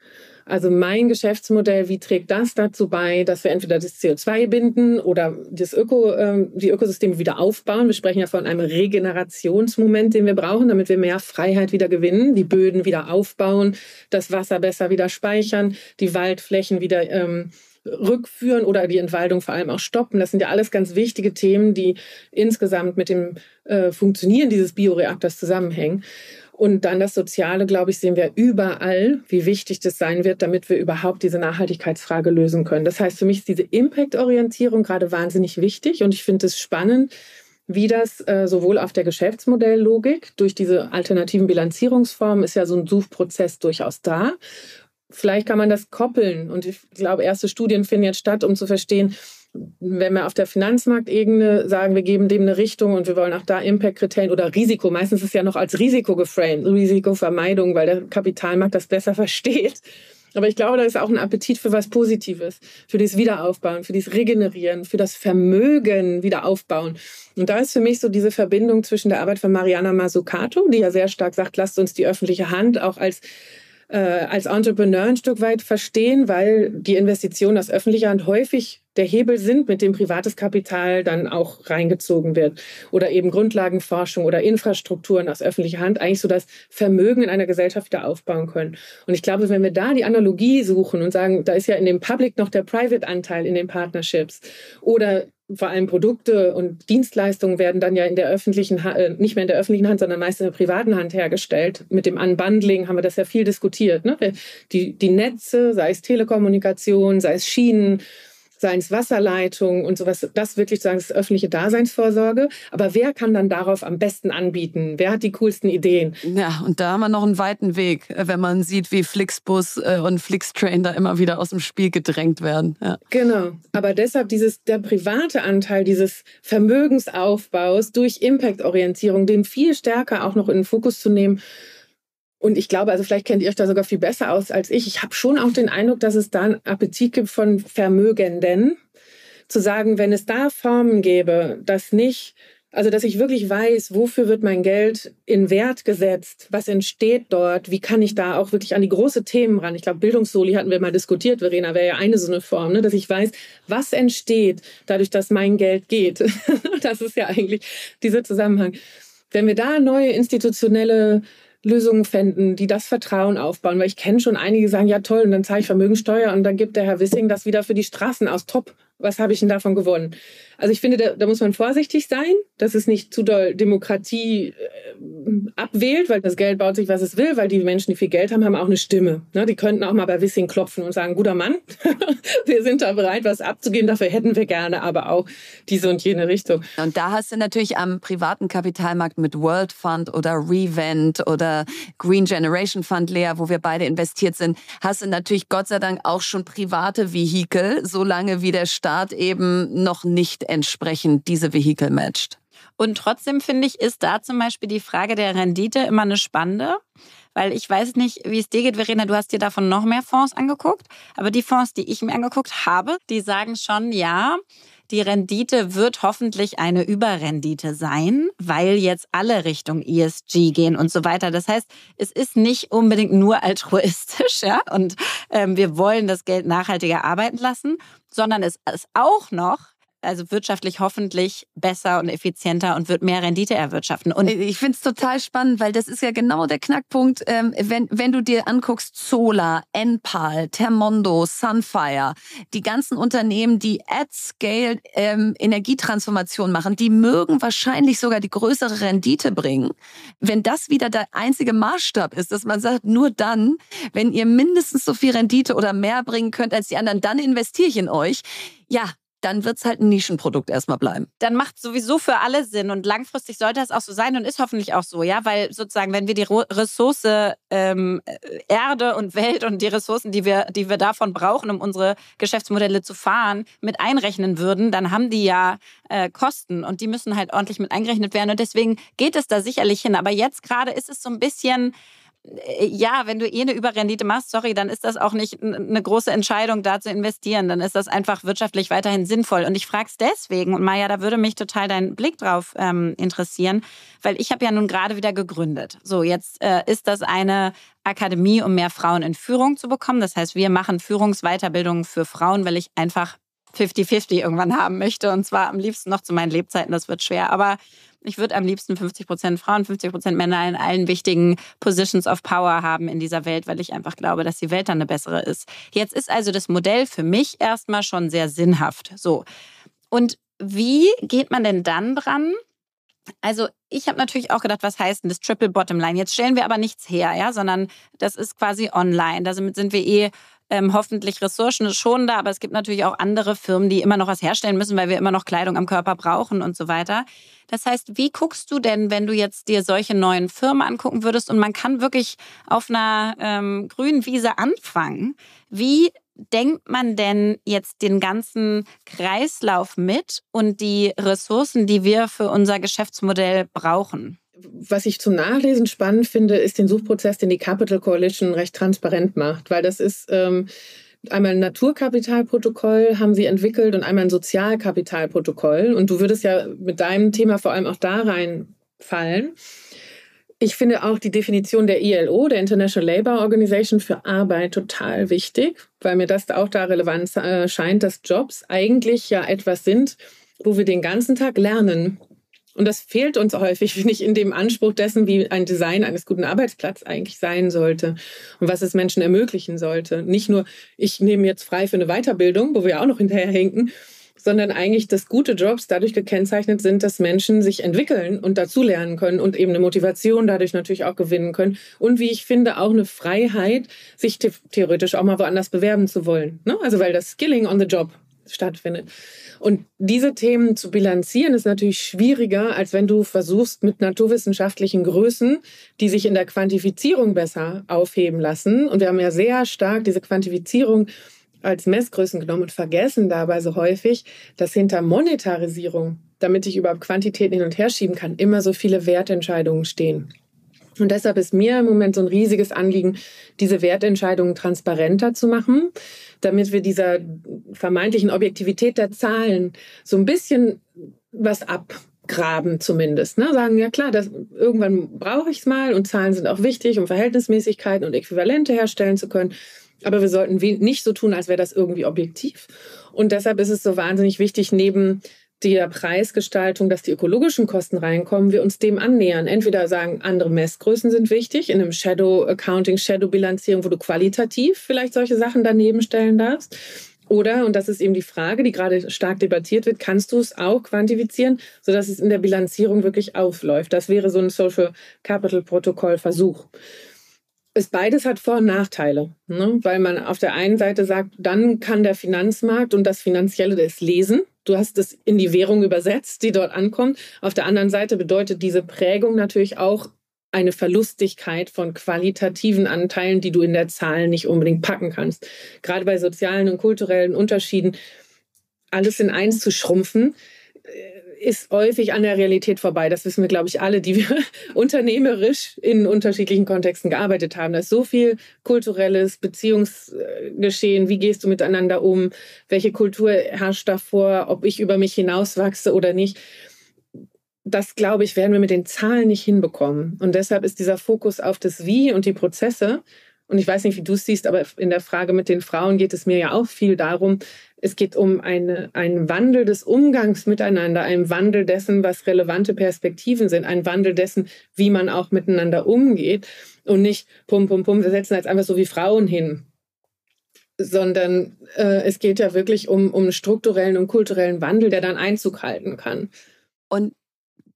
Also mein Geschäftsmodell, wie trägt das dazu bei, dass wir entweder das CO2 binden oder das Öko, äh, die Ökosysteme wieder aufbauen? Wir sprechen ja von einem Regenerationsmoment, den wir brauchen, damit wir mehr Freiheit wieder gewinnen, die Böden wieder aufbauen, das Wasser besser wieder speichern, die Waldflächen wieder ähm, rückführen oder die Entwaldung vor allem auch stoppen. Das sind ja alles ganz wichtige Themen, die insgesamt mit dem äh, Funktionieren dieses Bioreaktors zusammenhängen. Und dann das Soziale, glaube ich, sehen wir überall, wie wichtig das sein wird, damit wir überhaupt diese Nachhaltigkeitsfrage lösen können. Das heißt, für mich ist diese Impact-Orientierung gerade wahnsinnig wichtig und ich finde es spannend, wie das äh, sowohl auf der Geschäftsmodelllogik durch diese alternativen Bilanzierungsformen ist ja so ein Suchprozess durchaus da vielleicht kann man das koppeln. Und ich glaube, erste Studien finden jetzt statt, um zu verstehen, wenn wir auf der Finanzmarktebene sagen, wir geben dem eine Richtung und wir wollen auch da Impact-Kriterien oder Risiko, meistens ist es ja noch als Risiko geframed, Risikovermeidung, weil der Kapitalmarkt das besser versteht. Aber ich glaube, da ist auch ein Appetit für was Positives, für das Wiederaufbauen, für das Regenerieren, für das Vermögen wieder aufbauen. Und da ist für mich so diese Verbindung zwischen der Arbeit von Mariana Mazzucato, die ja sehr stark sagt, lasst uns die öffentliche Hand auch als äh, als Entrepreneur ein Stück weit verstehen, weil die Investitionen aus öffentlicher Hand häufig der Hebel sind, mit dem privates Kapital dann auch reingezogen wird. Oder eben Grundlagenforschung oder Infrastrukturen aus öffentlicher Hand eigentlich so das Vermögen in einer Gesellschaft wieder aufbauen können. Und ich glaube, wenn wir da die Analogie suchen und sagen, da ist ja in dem Public noch der Private-Anteil in den Partnerships oder vor allem Produkte und Dienstleistungen werden dann ja in der öffentlichen, äh, nicht mehr in der öffentlichen Hand, sondern meist in der privaten Hand hergestellt. Mit dem Unbundling haben wir das ja viel diskutiert. Ne? Die, die Netze, sei es Telekommunikation, sei es Schienen, seien es Wasserleitungen und sowas, das wirklich sagen, das ist öffentliche Daseinsvorsorge. Aber wer kann dann darauf am besten anbieten? Wer hat die coolsten Ideen?
Ja, und da haben wir noch einen weiten Weg, wenn man sieht, wie Flixbus äh, und Flixtrain da immer wieder aus dem Spiel gedrängt werden. Ja.
Genau. Aber deshalb dieses, der private Anteil dieses Vermögensaufbaus durch Impact-Orientierung, den viel stärker auch noch in den Fokus zu nehmen, und ich glaube, also vielleicht kennt ihr euch da sogar viel besser aus als ich. Ich habe schon auch den Eindruck, dass es da einen Appetit gibt von Vermögenden, zu sagen, wenn es da Formen gäbe, dass nicht, also dass ich wirklich weiß, wofür wird mein Geld in Wert gesetzt, was entsteht dort, wie kann ich da auch wirklich an die große Themen ran. Ich glaube, Bildungssoli hatten wir mal diskutiert, Verena, wäre ja eine so eine Form, ne? dass ich weiß, was entsteht dadurch, dass mein Geld geht. das ist ja eigentlich dieser Zusammenhang. Wenn wir da neue institutionelle Lösungen fänden, die das Vertrauen aufbauen. Weil ich kenne schon einige, die sagen, ja toll, und dann zahle ich Vermögensteuer und dann gibt der Herr Wissing das wieder für die Straßen aus. Top was habe ich denn davon gewonnen? Also ich finde, da, da, muss man vorsichtig sein, dass es nicht zu doll Demokratie äh, abwählt, weil das Geld baut sich, was es will, weil die Menschen, die viel Geld haben, haben auch eine Stimme. Ne? Die könnten auch mal bei Wissing klopfen und sagen, guter Mann, wir sind da bereit, was abzugeben, dafür hätten wir gerne aber auch diese und jene Richtung.
Und da hast du natürlich am privaten Kapitalmarkt mit World Fund oder Revent oder Green Generation Fund, Lea, wo wir beide investiert sind, hast du natürlich Gott sei Dank auch schon private Vehikel, solange wie der Staat eben noch nicht entsprechend diese Vehikel matcht.
Und trotzdem finde ich, ist da zum Beispiel die Frage der Rendite immer eine spannende. Weil ich weiß nicht, wie es dir geht, Verena, du hast dir davon noch mehr Fonds angeguckt. Aber die Fonds, die ich mir angeguckt habe, die sagen schon, ja, die Rendite wird hoffentlich eine Überrendite sein, weil jetzt alle Richtung ESG gehen und so weiter. Das heißt, es ist nicht unbedingt nur altruistisch, ja, und ähm, wir wollen das Geld nachhaltiger arbeiten lassen, sondern es ist auch noch also wirtschaftlich hoffentlich besser und effizienter und wird mehr Rendite erwirtschaften. Und
ich finde es total spannend, weil das ist ja genau der Knackpunkt, ähm, wenn, wenn du dir anguckst, Solar, Enpal, Termondo, Sunfire, die ganzen Unternehmen, die at Scale ähm, Energietransformation machen, die mögen wahrscheinlich sogar die größere Rendite bringen. Wenn das wieder der einzige Maßstab ist, dass man sagt, nur dann, wenn ihr mindestens so viel Rendite oder mehr bringen könnt als die anderen, dann investiere ich in euch. Ja, dann wird es halt ein Nischenprodukt erstmal bleiben.
Dann macht sowieso für alle Sinn und langfristig sollte es auch so sein und ist hoffentlich auch so, ja, weil sozusagen, wenn wir die Ressource ähm, Erde und Welt und die Ressourcen, die wir, die wir davon brauchen, um unsere Geschäftsmodelle zu fahren, mit einrechnen würden, dann haben die ja äh, Kosten und die müssen halt ordentlich mit eingerechnet werden und deswegen geht es da sicherlich hin. Aber jetzt gerade ist es so ein bisschen ja, wenn du eh eine Überrendite machst, sorry, dann ist das auch nicht eine große Entscheidung, da zu investieren. Dann ist das einfach wirtschaftlich weiterhin sinnvoll. Und ich frage es deswegen, und Maja, da würde mich total dein Blick drauf ähm, interessieren, weil ich habe ja nun gerade wieder gegründet. So, jetzt äh, ist das eine Akademie, um mehr Frauen in Führung zu bekommen. Das heißt, wir machen Führungsweiterbildungen für Frauen, weil ich einfach 50-50 irgendwann haben möchte. Und zwar am liebsten noch zu meinen Lebzeiten. Das wird schwer. Aber ich würde am liebsten 50 Prozent Frauen, 50 Prozent Männer in allen wichtigen Positions of Power haben in dieser Welt, weil ich einfach glaube, dass die Welt dann eine bessere ist. Jetzt ist also das Modell für mich erstmal schon sehr sinnhaft. So. Und wie geht man denn dann dran? Also ich habe natürlich auch gedacht, was heißt denn das Triple Bottom Line? Jetzt stellen wir aber nichts her, ja, sondern das ist quasi online. Damit sind wir eh ähm, hoffentlich Ressourcen schon da, aber es gibt natürlich auch andere Firmen, die immer noch was herstellen müssen, weil wir immer noch Kleidung am Körper brauchen und so weiter. Das heißt, wie guckst du denn, wenn du jetzt dir solche neuen Firmen angucken würdest und man kann wirklich auf einer ähm, grünen Wiese anfangen? Wie denkt man denn jetzt den ganzen Kreislauf mit und die Ressourcen, die wir für unser Geschäftsmodell brauchen?
Was ich zum Nachlesen spannend finde, ist den Suchprozess, den die Capital Coalition recht transparent macht, weil das ist ähm, einmal ein Naturkapitalprotokoll haben sie entwickelt und einmal ein Sozialkapitalprotokoll. Und du würdest ja mit deinem Thema vor allem auch da reinfallen. Ich finde auch die Definition der ILO, der International Labour Organization, für Arbeit total wichtig, weil mir das auch da relevant äh, scheint, dass Jobs eigentlich ja etwas sind, wo wir den ganzen Tag lernen und das fehlt uns häufig, finde ich, in dem Anspruch dessen, wie ein Design eines guten Arbeitsplatzes eigentlich sein sollte und was es Menschen ermöglichen sollte. Nicht nur, ich nehme jetzt frei für eine Weiterbildung, wo wir auch noch hinterherhinken, sondern eigentlich, dass gute Jobs dadurch gekennzeichnet sind, dass Menschen sich entwickeln und dazulernen können und eben eine Motivation dadurch natürlich auch gewinnen können. Und wie ich finde, auch eine Freiheit, sich theoretisch auch mal woanders bewerben zu wollen. Ne? Also weil das Skilling on the Job stattfindet. Und diese Themen zu bilanzieren ist natürlich schwieriger, als wenn du versuchst, mit naturwissenschaftlichen Größen, die sich in der Quantifizierung besser aufheben lassen. Und wir haben ja sehr stark diese Quantifizierung als Messgrößen genommen und vergessen dabei so häufig, dass hinter Monetarisierung, damit ich überhaupt Quantitäten hin und her schieben kann, immer so viele Wertentscheidungen stehen. Und deshalb ist mir im Moment so ein riesiges Anliegen, diese Wertentscheidungen transparenter zu machen, damit wir dieser vermeintlichen Objektivität der Zahlen so ein bisschen was abgraben zumindest. Ne? Sagen, ja klar, das, irgendwann brauche ich es mal und Zahlen sind auch wichtig, um Verhältnismäßigkeiten und Äquivalente herstellen zu können. Aber wir sollten nicht so tun, als wäre das irgendwie objektiv. Und deshalb ist es so wahnsinnig wichtig, neben der Preisgestaltung, dass die ökologischen Kosten reinkommen, wir uns dem annähern. Entweder sagen, andere Messgrößen sind wichtig, in einem Shadow Accounting, Shadow Bilanzierung, wo du qualitativ vielleicht solche Sachen daneben stellen darfst. Oder, und das ist eben die Frage, die gerade stark debattiert wird, kannst du es auch quantifizieren, sodass es in der Bilanzierung wirklich aufläuft? Das wäre so ein Social Capital Protokoll Versuch es beides hat Vor- und Nachteile, ne? weil man auf der einen Seite sagt, dann kann der Finanzmarkt und das Finanzielle das lesen. Du hast es in die Währung übersetzt, die dort ankommt. Auf der anderen Seite bedeutet diese Prägung natürlich auch eine Verlustigkeit von qualitativen Anteilen, die du in der Zahl nicht unbedingt packen kannst. Gerade bei sozialen und kulturellen Unterschieden alles in eins zu schrumpfen, ist häufig an der Realität vorbei. Das wissen wir, glaube ich, alle, die wir unternehmerisch in unterschiedlichen Kontexten gearbeitet haben. Da ist so viel kulturelles Beziehungsgeschehen. Wie gehst du miteinander um? Welche Kultur herrscht davor? Ob ich über mich hinauswachse oder nicht? Das, glaube ich, werden wir mit den Zahlen nicht hinbekommen. Und deshalb ist dieser Fokus auf das Wie und die Prozesse und ich weiß nicht, wie du es siehst, aber in der Frage mit den Frauen geht es mir ja auch viel darum, es geht um eine, einen Wandel des Umgangs miteinander, einen Wandel dessen, was relevante Perspektiven sind, einen Wandel dessen, wie man auch miteinander umgeht und nicht pum, pum, pum, wir setzen jetzt einfach so wie Frauen hin, sondern äh, es geht ja wirklich um, um strukturellen und kulturellen Wandel, der dann Einzug halten kann.
Und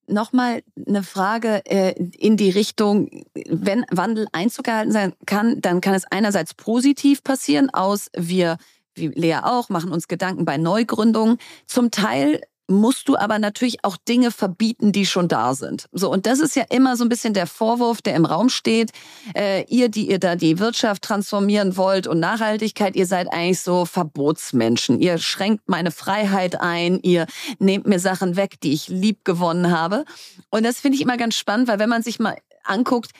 nochmal eine Frage äh, in die Richtung, wenn Wandel Einzug gehalten sein kann, dann kann es einerseits positiv passieren aus wir, wie Lea auch, machen uns Gedanken bei Neugründungen. Zum Teil musst du aber natürlich auch Dinge verbieten, die schon da sind. So und das ist ja immer so ein bisschen der Vorwurf, der im Raum steht. Äh, ihr, die ihr da die Wirtschaft transformieren wollt und Nachhaltigkeit, ihr seid eigentlich so Verbotsmenschen. Ihr schränkt meine Freiheit ein, ihr nehmt mir Sachen weg, die ich lieb gewonnen habe. Und das finde ich immer ganz spannend, weil wenn man sich mal anguckt,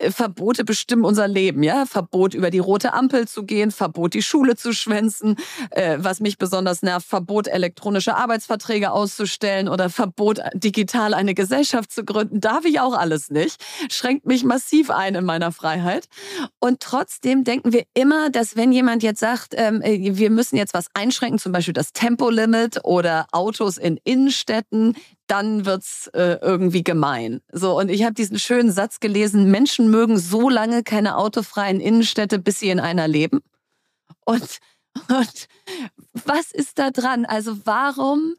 Verbote bestimmen unser Leben, ja. Verbot über die rote Ampel zu gehen, Verbot die Schule zu schwänzen, äh, was mich besonders nervt, Verbot elektronische Arbeitsverträge auszustellen oder Verbot digital eine Gesellschaft zu gründen, darf ich auch alles nicht. Schränkt mich massiv ein in meiner Freiheit. Und trotzdem denken wir immer, dass wenn jemand jetzt sagt, ähm, äh, wir müssen jetzt was einschränken, zum Beispiel das Tempolimit oder Autos in Innenstädten, dann wird's äh, irgendwie gemein. So und ich habe diesen schönen Satz gelesen: Menschen mögen so lange keine autofreien Innenstädte, bis sie in einer leben. Und und was ist da dran? Also warum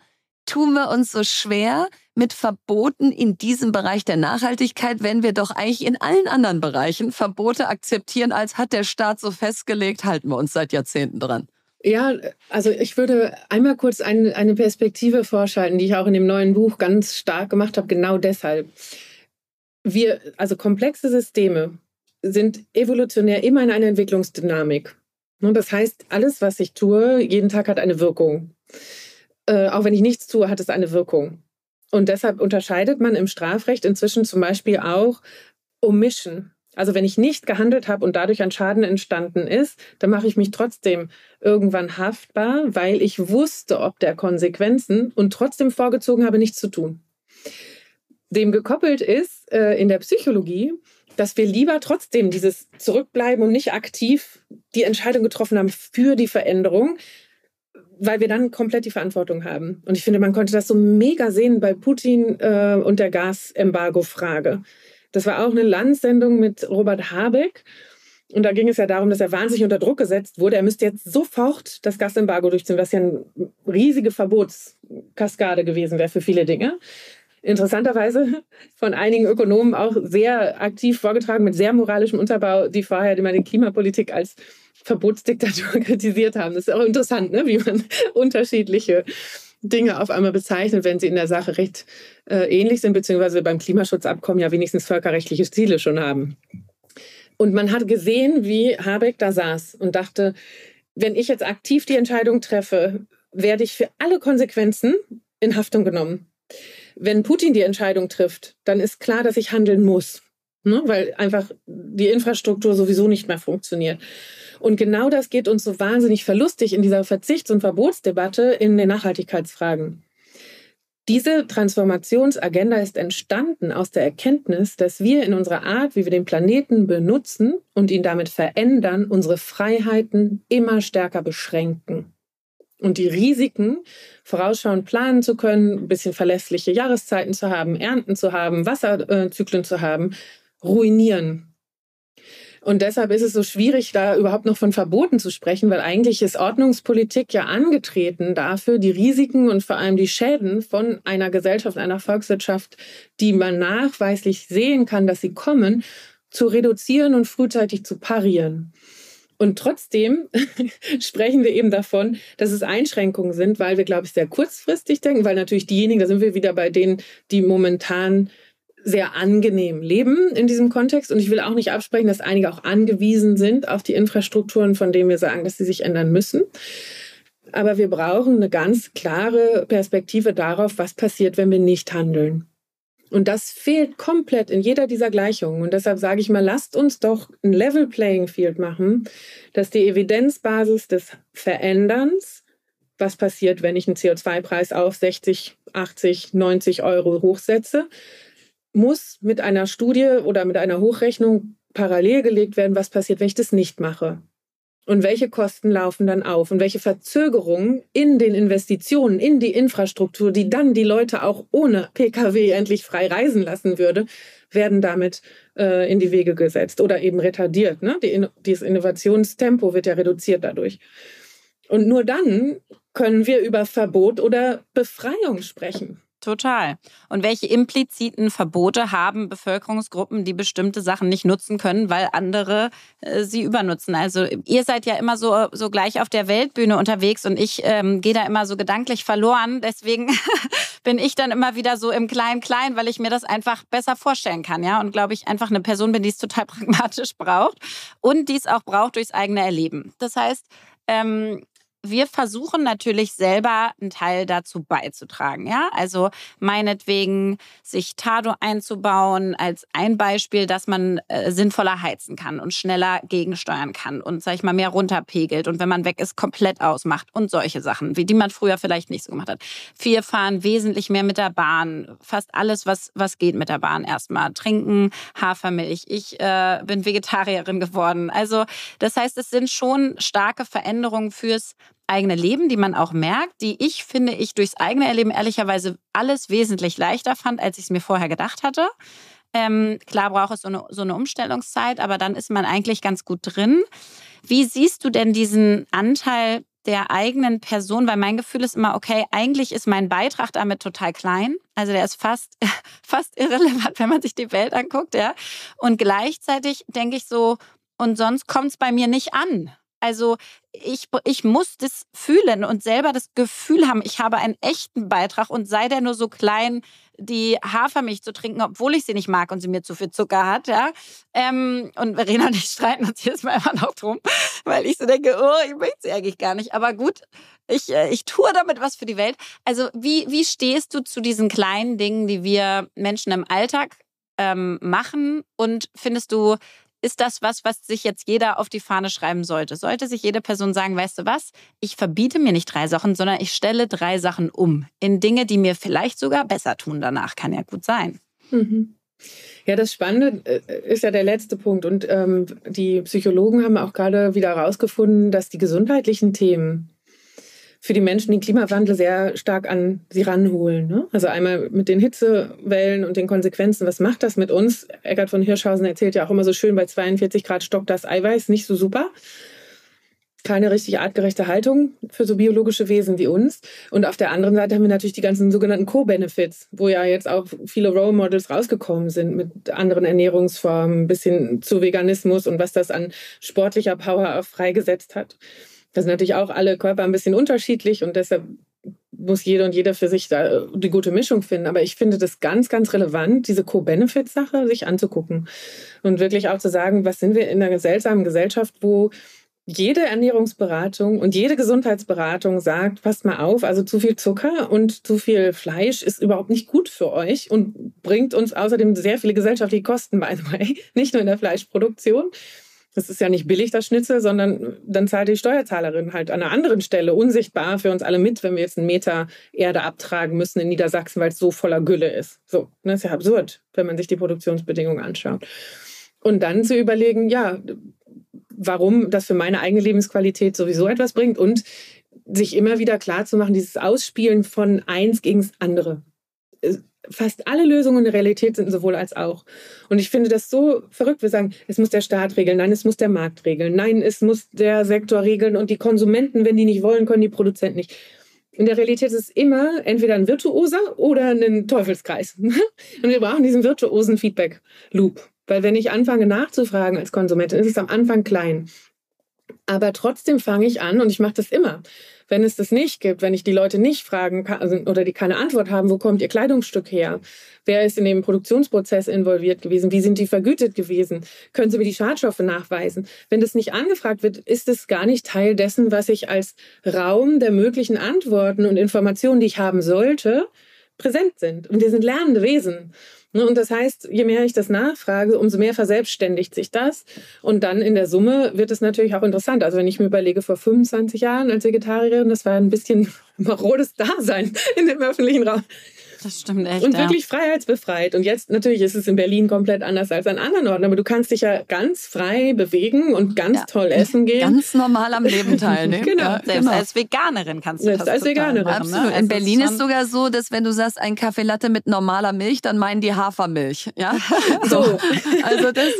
tun wir uns so schwer mit Verboten in diesem Bereich der Nachhaltigkeit, wenn wir doch eigentlich in allen anderen Bereichen Verbote akzeptieren, als hat der Staat so festgelegt, halten wir uns seit Jahrzehnten dran.
Ja, also ich würde einmal kurz ein, eine Perspektive vorschalten, die ich auch in dem neuen Buch ganz stark gemacht habe, genau deshalb. Wir, also komplexe Systeme sind evolutionär immer in einer Entwicklungsdynamik. Das heißt, alles, was ich tue, jeden Tag hat eine Wirkung. Äh, auch wenn ich nichts tue, hat es eine Wirkung. Und deshalb unterscheidet man im Strafrecht inzwischen zum Beispiel auch Omission. Also wenn ich nicht gehandelt habe und dadurch ein Schaden entstanden ist, dann mache ich mich trotzdem irgendwann haftbar, weil ich wusste, ob der Konsequenzen und trotzdem vorgezogen habe, nichts zu tun. Dem gekoppelt ist äh, in der Psychologie, dass wir lieber trotzdem dieses Zurückbleiben und nicht aktiv die Entscheidung getroffen haben für die Veränderung, weil wir dann komplett die Verantwortung haben. Und ich finde, man konnte das so mega sehen bei Putin äh, und der Gasembargo-Frage. Das war auch eine Landsendung mit Robert Habeck. Und da ging es ja darum, dass er wahnsinnig unter Druck gesetzt wurde. Er müsste jetzt sofort das Gasembargo durchziehen, was ja eine riesige Verbotskaskade gewesen wäre für viele Dinge. Interessanterweise von einigen Ökonomen auch sehr aktiv vorgetragen, mit sehr moralischem Unterbau, die vorher immer die Klimapolitik als Verbotsdiktatur kritisiert haben. Das ist auch interessant, ne? wie man unterschiedliche Dinge auf einmal bezeichnet, wenn sie in der Sache recht äh, ähnlich sind, beziehungsweise beim Klimaschutzabkommen ja wenigstens völkerrechtliche Ziele schon haben. Und man hat gesehen, wie Habeck da saß und dachte, wenn ich jetzt aktiv die Entscheidung treffe, werde ich für alle Konsequenzen in Haftung genommen. Wenn Putin die Entscheidung trifft, dann ist klar, dass ich handeln muss, ne? weil einfach die Infrastruktur sowieso nicht mehr funktioniert. Und genau das geht uns so wahnsinnig verlustig in dieser Verzichts- und Verbotsdebatte in den Nachhaltigkeitsfragen. Diese Transformationsagenda ist entstanden aus der Erkenntnis, dass wir in unserer Art, wie wir den Planeten benutzen und ihn damit verändern, unsere Freiheiten immer stärker beschränken. Und die Risiken vorausschauend planen zu können, ein bisschen verlässliche Jahreszeiten zu haben, Ernten zu haben, Wasserzyklen zu haben, ruinieren und deshalb ist es so schwierig, da überhaupt noch von Verboten zu sprechen, weil eigentlich ist Ordnungspolitik ja angetreten dafür, die Risiken und vor allem die Schäden von einer Gesellschaft, einer Volkswirtschaft, die man nachweislich sehen kann, dass sie kommen, zu reduzieren und frühzeitig zu parieren. Und trotzdem sprechen wir eben davon, dass es Einschränkungen sind, weil wir, glaube ich, sehr kurzfristig denken, weil natürlich diejenigen, da sind wir wieder bei denen, die momentan sehr angenehm leben in diesem Kontext. Und ich will auch nicht absprechen, dass einige auch angewiesen sind auf die Infrastrukturen, von denen wir sagen, dass sie sich ändern müssen. Aber wir brauchen eine ganz klare Perspektive darauf, was passiert, wenn wir nicht handeln. Und das fehlt komplett in jeder dieser Gleichungen. Und deshalb sage ich mal, lasst uns doch ein Level Playing Field machen, dass die Evidenzbasis des Veränderns, was passiert, wenn ich einen CO2-Preis auf 60, 80, 90 Euro hochsetze, muss mit einer Studie oder mit einer Hochrechnung parallel gelegt werden, was passiert, wenn ich das nicht mache. Und welche Kosten laufen dann auf und welche Verzögerungen in den Investitionen, in die Infrastruktur, die dann die Leute auch ohne Pkw endlich frei reisen lassen würde, werden damit äh, in die Wege gesetzt oder eben retardiert. Ne? Die, dieses Innovationstempo wird ja reduziert dadurch. Und nur dann können wir über Verbot oder Befreiung sprechen.
Total. Und welche impliziten Verbote haben Bevölkerungsgruppen, die bestimmte Sachen nicht nutzen können, weil andere äh, sie übernutzen? Also ihr seid ja immer so, so gleich auf der Weltbühne unterwegs und ich ähm, gehe da immer so gedanklich verloren. Deswegen bin ich dann immer wieder so im Klein-Klein, weil ich mir das einfach besser vorstellen kann, ja. Und glaube ich einfach eine Person bin, die es total pragmatisch braucht und die es auch braucht durchs eigene Erleben. Das heißt, ähm, wir versuchen natürlich selber einen Teil dazu beizutragen. Ja, also meinetwegen sich Tado einzubauen als ein Beispiel, dass man äh, sinnvoller heizen kann und schneller gegensteuern kann und sag ich mal mehr runterpegelt und wenn man weg ist komplett ausmacht und solche Sachen, wie die man früher vielleicht nicht so gemacht hat. Wir fahren wesentlich mehr mit der Bahn, fast alles was was geht mit der Bahn erstmal. Trinken, Hafermilch. Ich äh, bin Vegetarierin geworden. Also das heißt, es sind schon starke Veränderungen fürs eigene Leben, die man auch merkt, die ich finde, ich durchs eigene Erleben ehrlicherweise alles wesentlich leichter fand, als ich es mir vorher gedacht hatte. Ähm, klar braucht es so eine, so eine Umstellungszeit, aber dann ist man eigentlich ganz gut drin. Wie siehst du denn diesen Anteil der eigenen Person? Weil mein Gefühl ist immer, okay, eigentlich ist mein Beitrag damit total klein. Also der ist fast, fast irrelevant, wenn man sich die Welt anguckt, ja. Und gleichzeitig denke ich so, und sonst kommt es bei mir nicht an. Also ich, ich muss das fühlen und selber das Gefühl haben, ich habe einen echten Beitrag und sei der nur so klein, die Hafermilch zu trinken, obwohl ich sie nicht mag und sie mir zu viel Zucker hat, ja. Ähm, und Verena und ich streiten uns jedes Mal immer noch drum, weil ich so denke, oh, ich möchte sie eigentlich gar nicht. Aber gut, ich, äh, ich tue damit was für die Welt. Also wie, wie stehst du zu diesen kleinen Dingen, die wir Menschen im Alltag ähm, machen? Und findest du, ist das was, was sich jetzt jeder auf die Fahne schreiben sollte? Sollte sich jede Person sagen, weißt du was, ich verbiete mir nicht drei Sachen, sondern ich stelle drei Sachen um in Dinge, die mir vielleicht sogar besser tun danach. Kann ja gut sein.
Mhm. Ja, das Spannende äh, ist ja der letzte Punkt. Und ähm, die Psychologen haben auch gerade wieder herausgefunden, dass die gesundheitlichen Themen für die Menschen den Klimawandel sehr stark an sie ranholen. Ne? Also einmal mit den Hitzewellen und den Konsequenzen. Was macht das mit uns? Eckart von Hirschhausen erzählt ja auch immer so schön, bei 42 Grad stockt das Eiweiß nicht so super. Keine richtig artgerechte Haltung für so biologische Wesen wie uns. Und auf der anderen Seite haben wir natürlich die ganzen sogenannten Co-Benefits, wo ja jetzt auch viele Role Models rausgekommen sind mit anderen Ernährungsformen, bis hin zu Veganismus und was das an sportlicher Power auch freigesetzt hat. Das sind natürlich auch alle Körper ein bisschen unterschiedlich und deshalb muss jeder und jeder für sich da äh, die gute Mischung finden. Aber ich finde das ganz, ganz relevant, diese Co-Benefit-Sache sich anzugucken und wirklich auch zu sagen, was sind wir in einer seltsamen Gesellschaft, wo jede Ernährungsberatung und jede Gesundheitsberatung sagt, passt mal auf, also zu viel Zucker und zu viel Fleisch ist überhaupt nicht gut für euch und bringt uns außerdem sehr viele gesellschaftliche Kosten, way, nicht nur in der Fleischproduktion. Das ist ja nicht billig, das Schnitzel, sondern dann zahlt die Steuerzahlerin halt an einer anderen Stelle unsichtbar für uns alle mit, wenn wir jetzt einen Meter Erde abtragen müssen in Niedersachsen, weil es so voller Gülle ist. So, das ne, ist ja absurd, wenn man sich die Produktionsbedingungen anschaut. Und dann zu überlegen, ja, warum das für meine eigene Lebensqualität sowieso etwas bringt und sich immer wieder klar zu machen, dieses Ausspielen von eins gegen das andere fast alle Lösungen in der Realität sind sowohl als auch. Und ich finde das so verrückt. Wir sagen, es muss der Staat regeln, nein, es muss der Markt regeln, nein, es muss der Sektor regeln und die Konsumenten, wenn die nicht wollen, können die Produzenten nicht. In der Realität ist es immer entweder ein virtuoser oder ein Teufelskreis. Und wir brauchen diesen virtuosen Feedback-Loop. Weil wenn ich anfange nachzufragen als Konsumentin, ist es am Anfang klein. Aber trotzdem fange ich an und ich mache das immer. Wenn es das nicht gibt, wenn ich die Leute nicht fragen kann also, oder die keine Antwort haben, wo kommt ihr Kleidungsstück her? Wer ist in dem Produktionsprozess involviert gewesen? Wie sind die vergütet gewesen? Können Sie mir die Schadstoffe nachweisen? Wenn das nicht angefragt wird, ist es gar nicht Teil dessen, was ich als Raum der möglichen Antworten und Informationen, die ich haben sollte, präsent sind. Und wir sind lernende Wesen. Ne, und das heißt, je mehr ich das nachfrage, umso mehr verselbstständigt sich das. Und dann in der Summe wird es natürlich auch interessant. Also wenn ich mir überlege, vor 25 Jahren als Vegetarierin, das war ein bisschen marodes Dasein in dem öffentlichen Raum.
Das stimmt echt.
Und ja. wirklich freiheitsbefreit. Und jetzt natürlich ist es in Berlin komplett anders als an anderen Orten, aber du kannst dich ja ganz frei bewegen und ganz ja. toll essen gehen.
Ganz normal am Leben teilnehmen.
genau. Ja, selbst genau. als Veganerin kannst du selbst das als Veganerin.
Machen, ne? Absolut. In Berlin ist, ist sogar so, dass wenn du sagst, ein Kaffee Latte mit normaler Milch, dann meinen die Hafermilch. Ja? so. Also das,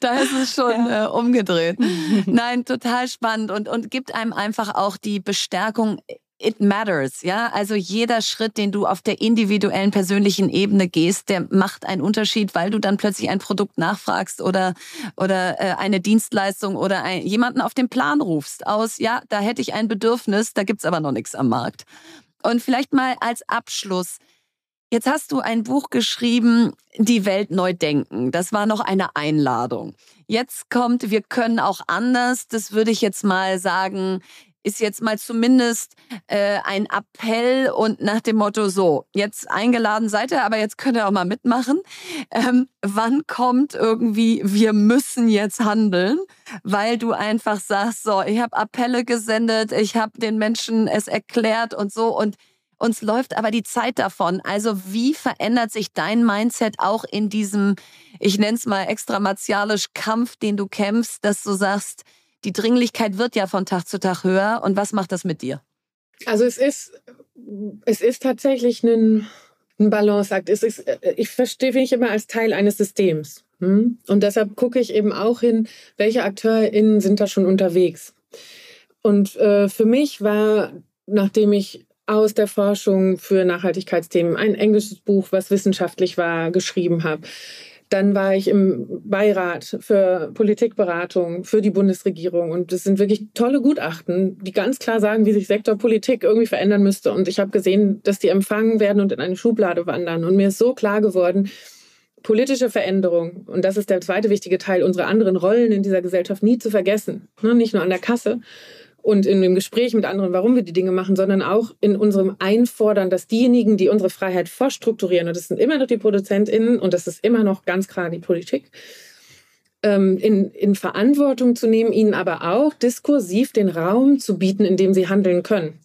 da ist es schon äh, umgedreht. Nein, total spannend und, und gibt einem einfach auch die Bestärkung, it matters, ja. Also jeder Schritt, den du auf der individuellen persönlichen Ebene gehst, der macht einen Unterschied, weil du dann plötzlich ein Produkt nachfragst oder oder äh, eine Dienstleistung oder ein, jemanden auf den Plan rufst aus, ja, da hätte ich ein Bedürfnis, da gibt's aber noch nichts am Markt. Und vielleicht mal als Abschluss. Jetzt hast du ein Buch geschrieben, Die Welt neu denken. Das war noch eine Einladung. Jetzt kommt, wir können auch anders. Das würde ich jetzt mal sagen, ist jetzt mal zumindest äh, ein Appell und nach dem Motto so, jetzt eingeladen seid ihr, aber jetzt könnt ihr auch mal mitmachen. Ähm, wann kommt irgendwie, wir müssen jetzt handeln, weil du einfach sagst, so, ich habe Appelle gesendet, ich habe den Menschen es erklärt und so und uns läuft aber die Zeit davon. Also wie verändert sich dein Mindset auch in diesem, ich nenne es mal extramartialisch Kampf, den du kämpfst, dass du sagst, die Dringlichkeit wird ja von Tag zu Tag höher. Und was macht das mit dir?
Also es ist, es ist tatsächlich ein, ein Balanceakt. Es ist, ich verstehe mich immer als Teil eines Systems. Hm? Und deshalb gucke ich eben auch hin, welche AkteurInnen sind da schon unterwegs. Und äh, für mich war, nachdem ich aus der Forschung für Nachhaltigkeitsthemen ein englisches Buch, was wissenschaftlich war, geschrieben habe, dann war ich im Beirat für Politikberatung für die Bundesregierung. Und das sind wirklich tolle Gutachten, die ganz klar sagen, wie sich Sektorpolitik irgendwie verändern müsste. Und ich habe gesehen, dass die empfangen werden und in eine Schublade wandern. Und mir ist so klar geworden, politische Veränderung, und das ist der zweite wichtige Teil, unsere anderen Rollen in dieser Gesellschaft nie zu vergessen. Ne, nicht nur an der Kasse, und in dem Gespräch mit anderen, warum wir die Dinge machen, sondern auch in unserem Einfordern, dass diejenigen, die unsere Freiheit vorstrukturieren, und das sind immer noch die ProduzentInnen und das ist immer noch ganz klar die Politik, ähm, in, in Verantwortung zu nehmen, ihnen aber auch diskursiv den Raum zu bieten, in dem sie handeln können.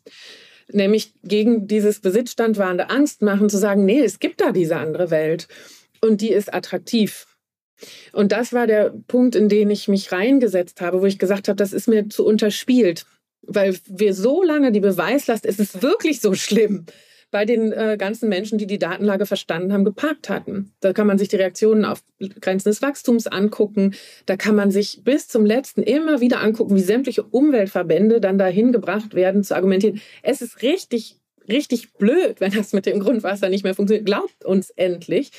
Nämlich gegen dieses besitzstandwahrende Angst machen, zu sagen, nee, es gibt da diese andere Welt und die ist attraktiv. Und das war der Punkt, in den ich mich reingesetzt habe, wo ich gesagt habe, das ist mir zu unterspielt, weil wir so lange die Beweislast, es ist wirklich so schlimm, bei den äh, ganzen Menschen, die die Datenlage verstanden haben, geparkt hatten. Da kann man sich die Reaktionen auf Grenzen des Wachstums angucken. Da kann man sich bis zum letzten immer wieder angucken, wie sämtliche Umweltverbände dann dahin gebracht werden, zu argumentieren. Es ist richtig, richtig blöd, wenn das mit dem Grundwasser nicht mehr funktioniert. Glaubt uns endlich.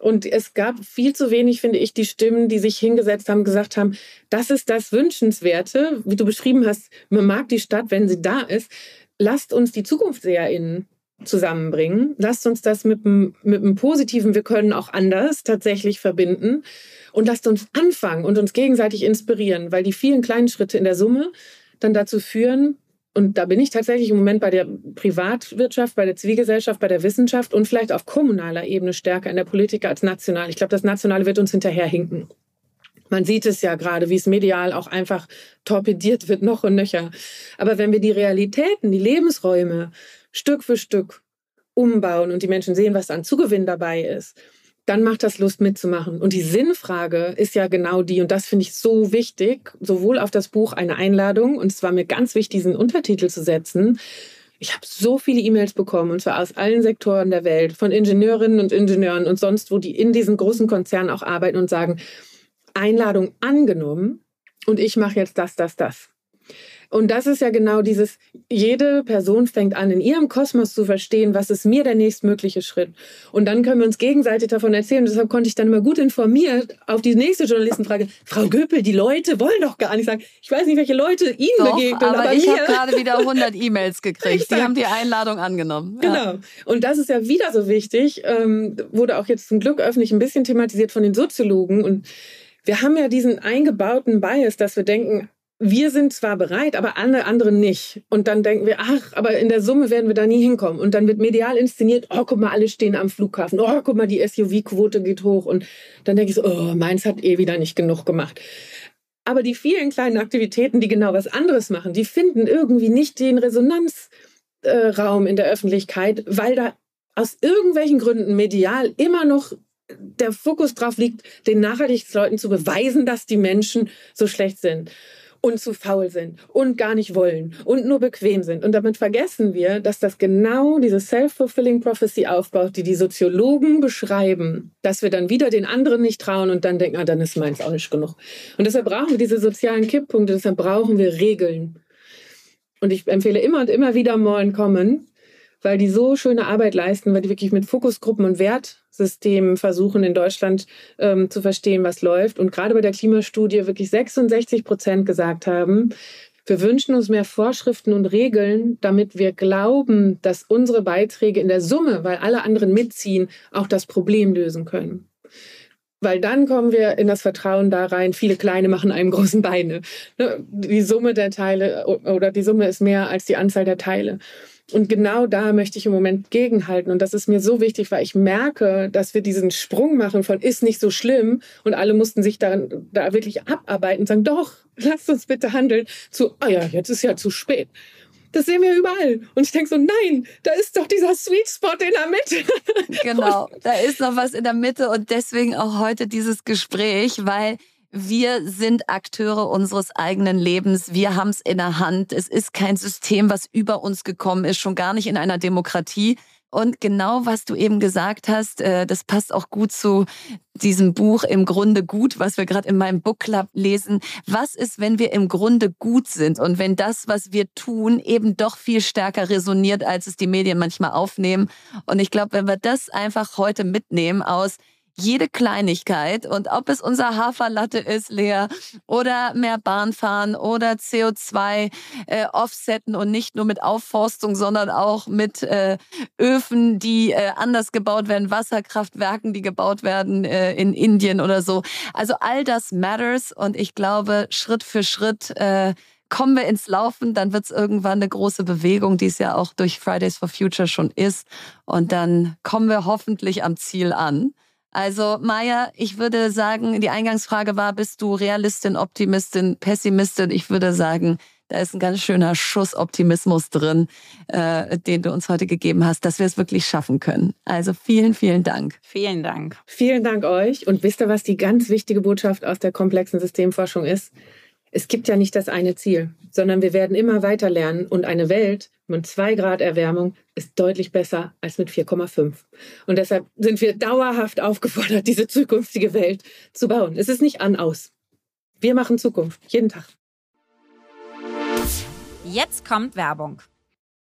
Und es gab viel zu wenig, finde ich, die Stimmen, die sich hingesetzt haben, gesagt haben, das ist das Wünschenswerte, wie du beschrieben hast, man mag die Stadt, wenn sie da ist. Lasst uns die ZukunftseherInnen zusammenbringen. Lasst uns das mit einem, mit positiven, wir können auch anders tatsächlich verbinden. Und lasst uns anfangen und uns gegenseitig inspirieren, weil die vielen kleinen Schritte in der Summe dann dazu führen, und da bin ich tatsächlich im Moment bei der Privatwirtschaft, bei der Zivilgesellschaft, bei der Wissenschaft und vielleicht auf kommunaler Ebene stärker in der Politik als national. Ich glaube, das Nationale wird uns hinterherhinken. Man sieht es ja gerade, wie es medial auch einfach torpediert wird, noch und nöcher. Aber wenn wir die Realitäten, die Lebensräume Stück für Stück umbauen und die Menschen sehen, was an Zugewinn dabei ist, dann macht das Lust mitzumachen. Und die Sinnfrage ist ja genau die, und das finde ich so wichtig, sowohl auf das Buch eine Einladung, und es war mir ganz wichtig, diesen Untertitel zu setzen. Ich habe so viele E-Mails bekommen, und zwar aus allen Sektoren der Welt, von Ingenieurinnen und Ingenieuren und sonst, wo die in diesen großen Konzernen auch arbeiten und sagen, Einladung angenommen und ich mache jetzt das, das, das. Und das ist ja genau dieses, jede Person fängt an, in ihrem Kosmos zu verstehen, was ist mir der nächstmögliche Schritt. Und dann können wir uns gegenseitig davon erzählen. Und deshalb konnte ich dann immer gut informiert auf die nächste Journalistenfrage, Frau Göpel, die Leute wollen doch gar nicht sagen, ich weiß nicht, welche Leute Ihnen doch, begegnen.
Aber, aber ich habe gerade wieder 100 E-Mails gekriegt. die haben die Einladung angenommen.
Ja. Genau. Und das ist ja wieder so wichtig, ähm, wurde auch jetzt zum Glück öffentlich ein bisschen thematisiert von den Soziologen. Und wir haben ja diesen eingebauten Bias, dass wir denken, wir sind zwar bereit, aber alle anderen nicht. Und dann denken wir, ach, aber in der Summe werden wir da nie hinkommen. Und dann wird medial inszeniert, oh, guck mal, alle stehen am Flughafen. Oh, guck mal, die SUV-Quote geht hoch. Und dann denke ich so, oh, meins hat eh wieder nicht genug gemacht. Aber die vielen kleinen Aktivitäten, die genau was anderes machen, die finden irgendwie nicht den Resonanzraum in der Öffentlichkeit, weil da aus irgendwelchen Gründen medial immer noch der Fokus drauf liegt, den Nachhaltigkeitsleuten zu beweisen, dass die Menschen so schlecht sind und zu faul sind und gar nicht wollen und nur bequem sind. Und damit vergessen wir, dass das genau diese self-fulfilling prophecy aufbaut, die die Soziologen beschreiben, dass wir dann wieder den anderen nicht trauen und dann denken, ah, dann ist meins auch nicht genug. Und deshalb brauchen wir diese sozialen Kipppunkte, deshalb brauchen wir Regeln. Und ich empfehle immer und immer wieder Mollen kommen, weil die so schöne Arbeit leisten, weil die wirklich mit Fokusgruppen und Wertsystemen versuchen, in Deutschland ähm, zu verstehen, was läuft. Und gerade bei der Klimastudie wirklich 66 Prozent gesagt haben, wir wünschen uns mehr Vorschriften und Regeln, damit wir glauben, dass unsere Beiträge in der Summe, weil alle anderen mitziehen, auch das Problem lösen können. Weil dann kommen wir in das Vertrauen da rein, viele kleine machen einem großen Beine. Ne, die Summe der Teile oder die Summe ist mehr als die Anzahl der Teile. Und genau da möchte ich im Moment gegenhalten. Und das ist mir so wichtig, weil ich merke, dass wir diesen Sprung machen von ist nicht so schlimm und alle mussten sich darin, da wirklich abarbeiten und sagen, doch, lasst uns bitte handeln, zu, ah ja, jetzt ist ja zu spät. Das sehen wir überall. Und ich denke so, nein, da ist doch dieser Sweet Spot in der Mitte.
Genau, da ist noch was in der Mitte und deswegen auch heute dieses Gespräch, weil wir sind Akteure unseres eigenen Lebens. Wir haben es in der Hand. Es ist kein System, was über uns gekommen ist, schon gar nicht in einer Demokratie. Und genau was du eben gesagt hast, äh, das passt auch gut zu diesem Buch im Grunde gut, was wir gerade in meinem Book Club lesen. Was ist, wenn wir im Grunde gut sind und wenn das, was wir tun, eben doch viel stärker resoniert, als es die Medien manchmal aufnehmen? Und ich glaube, wenn wir das einfach heute mitnehmen aus, jede Kleinigkeit und ob es unser Haferlatte ist, Lea, oder mehr Bahn fahren oder CO2 äh, offsetten und nicht nur mit Aufforstung, sondern auch mit äh, Öfen, die äh, anders gebaut werden, Wasserkraftwerken, die gebaut werden äh, in Indien oder so. Also all das matters und ich glaube, Schritt für Schritt äh, kommen wir ins Laufen, dann wird es irgendwann eine große Bewegung, die es ja auch durch Fridays for Future schon ist. Und dann kommen wir hoffentlich am Ziel an. Also Maya, ich würde sagen, die Eingangsfrage war, bist du Realistin, Optimistin, Pessimistin? Ich würde sagen, da ist ein ganz schöner Schuss Optimismus drin, äh, den du uns heute gegeben hast, dass wir es wirklich schaffen können. Also vielen, vielen Dank.
Vielen Dank.
Vielen Dank euch. Und wisst ihr, was die ganz wichtige Botschaft aus der komplexen Systemforschung ist? Es gibt ja nicht das eine Ziel, sondern wir werden immer weiter lernen und eine Welt mit 2 Grad Erwärmung ist deutlich besser als mit 4,5. Und deshalb sind wir dauerhaft aufgefordert, diese zukünftige Welt zu bauen. Es ist nicht an aus. Wir machen Zukunft, jeden Tag.
Jetzt kommt Werbung.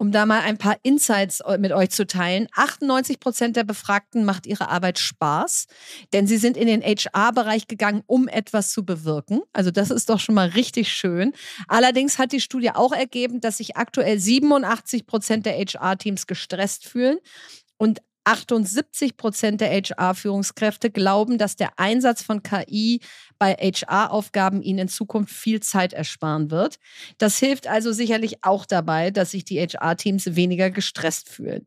um da mal ein paar Insights äh, mit euch zu teilen. 98 Prozent der Befragten macht ihre Arbeit Spaß, denn sie sind in den HR-Bereich gegangen, um etwas zu bewirken. Also das ist doch schon mal richtig schön. Allerdings hat die Studie auch ergeben, dass sich aktuell 87 Prozent der HR-Teams gestresst fühlen und 78 Prozent der HR-Führungskräfte glauben, dass der Einsatz von KI bei HR-Aufgaben ihnen in Zukunft viel Zeit ersparen wird. Das hilft also sicherlich auch dabei, dass sich die HR-Teams weniger gestresst fühlen.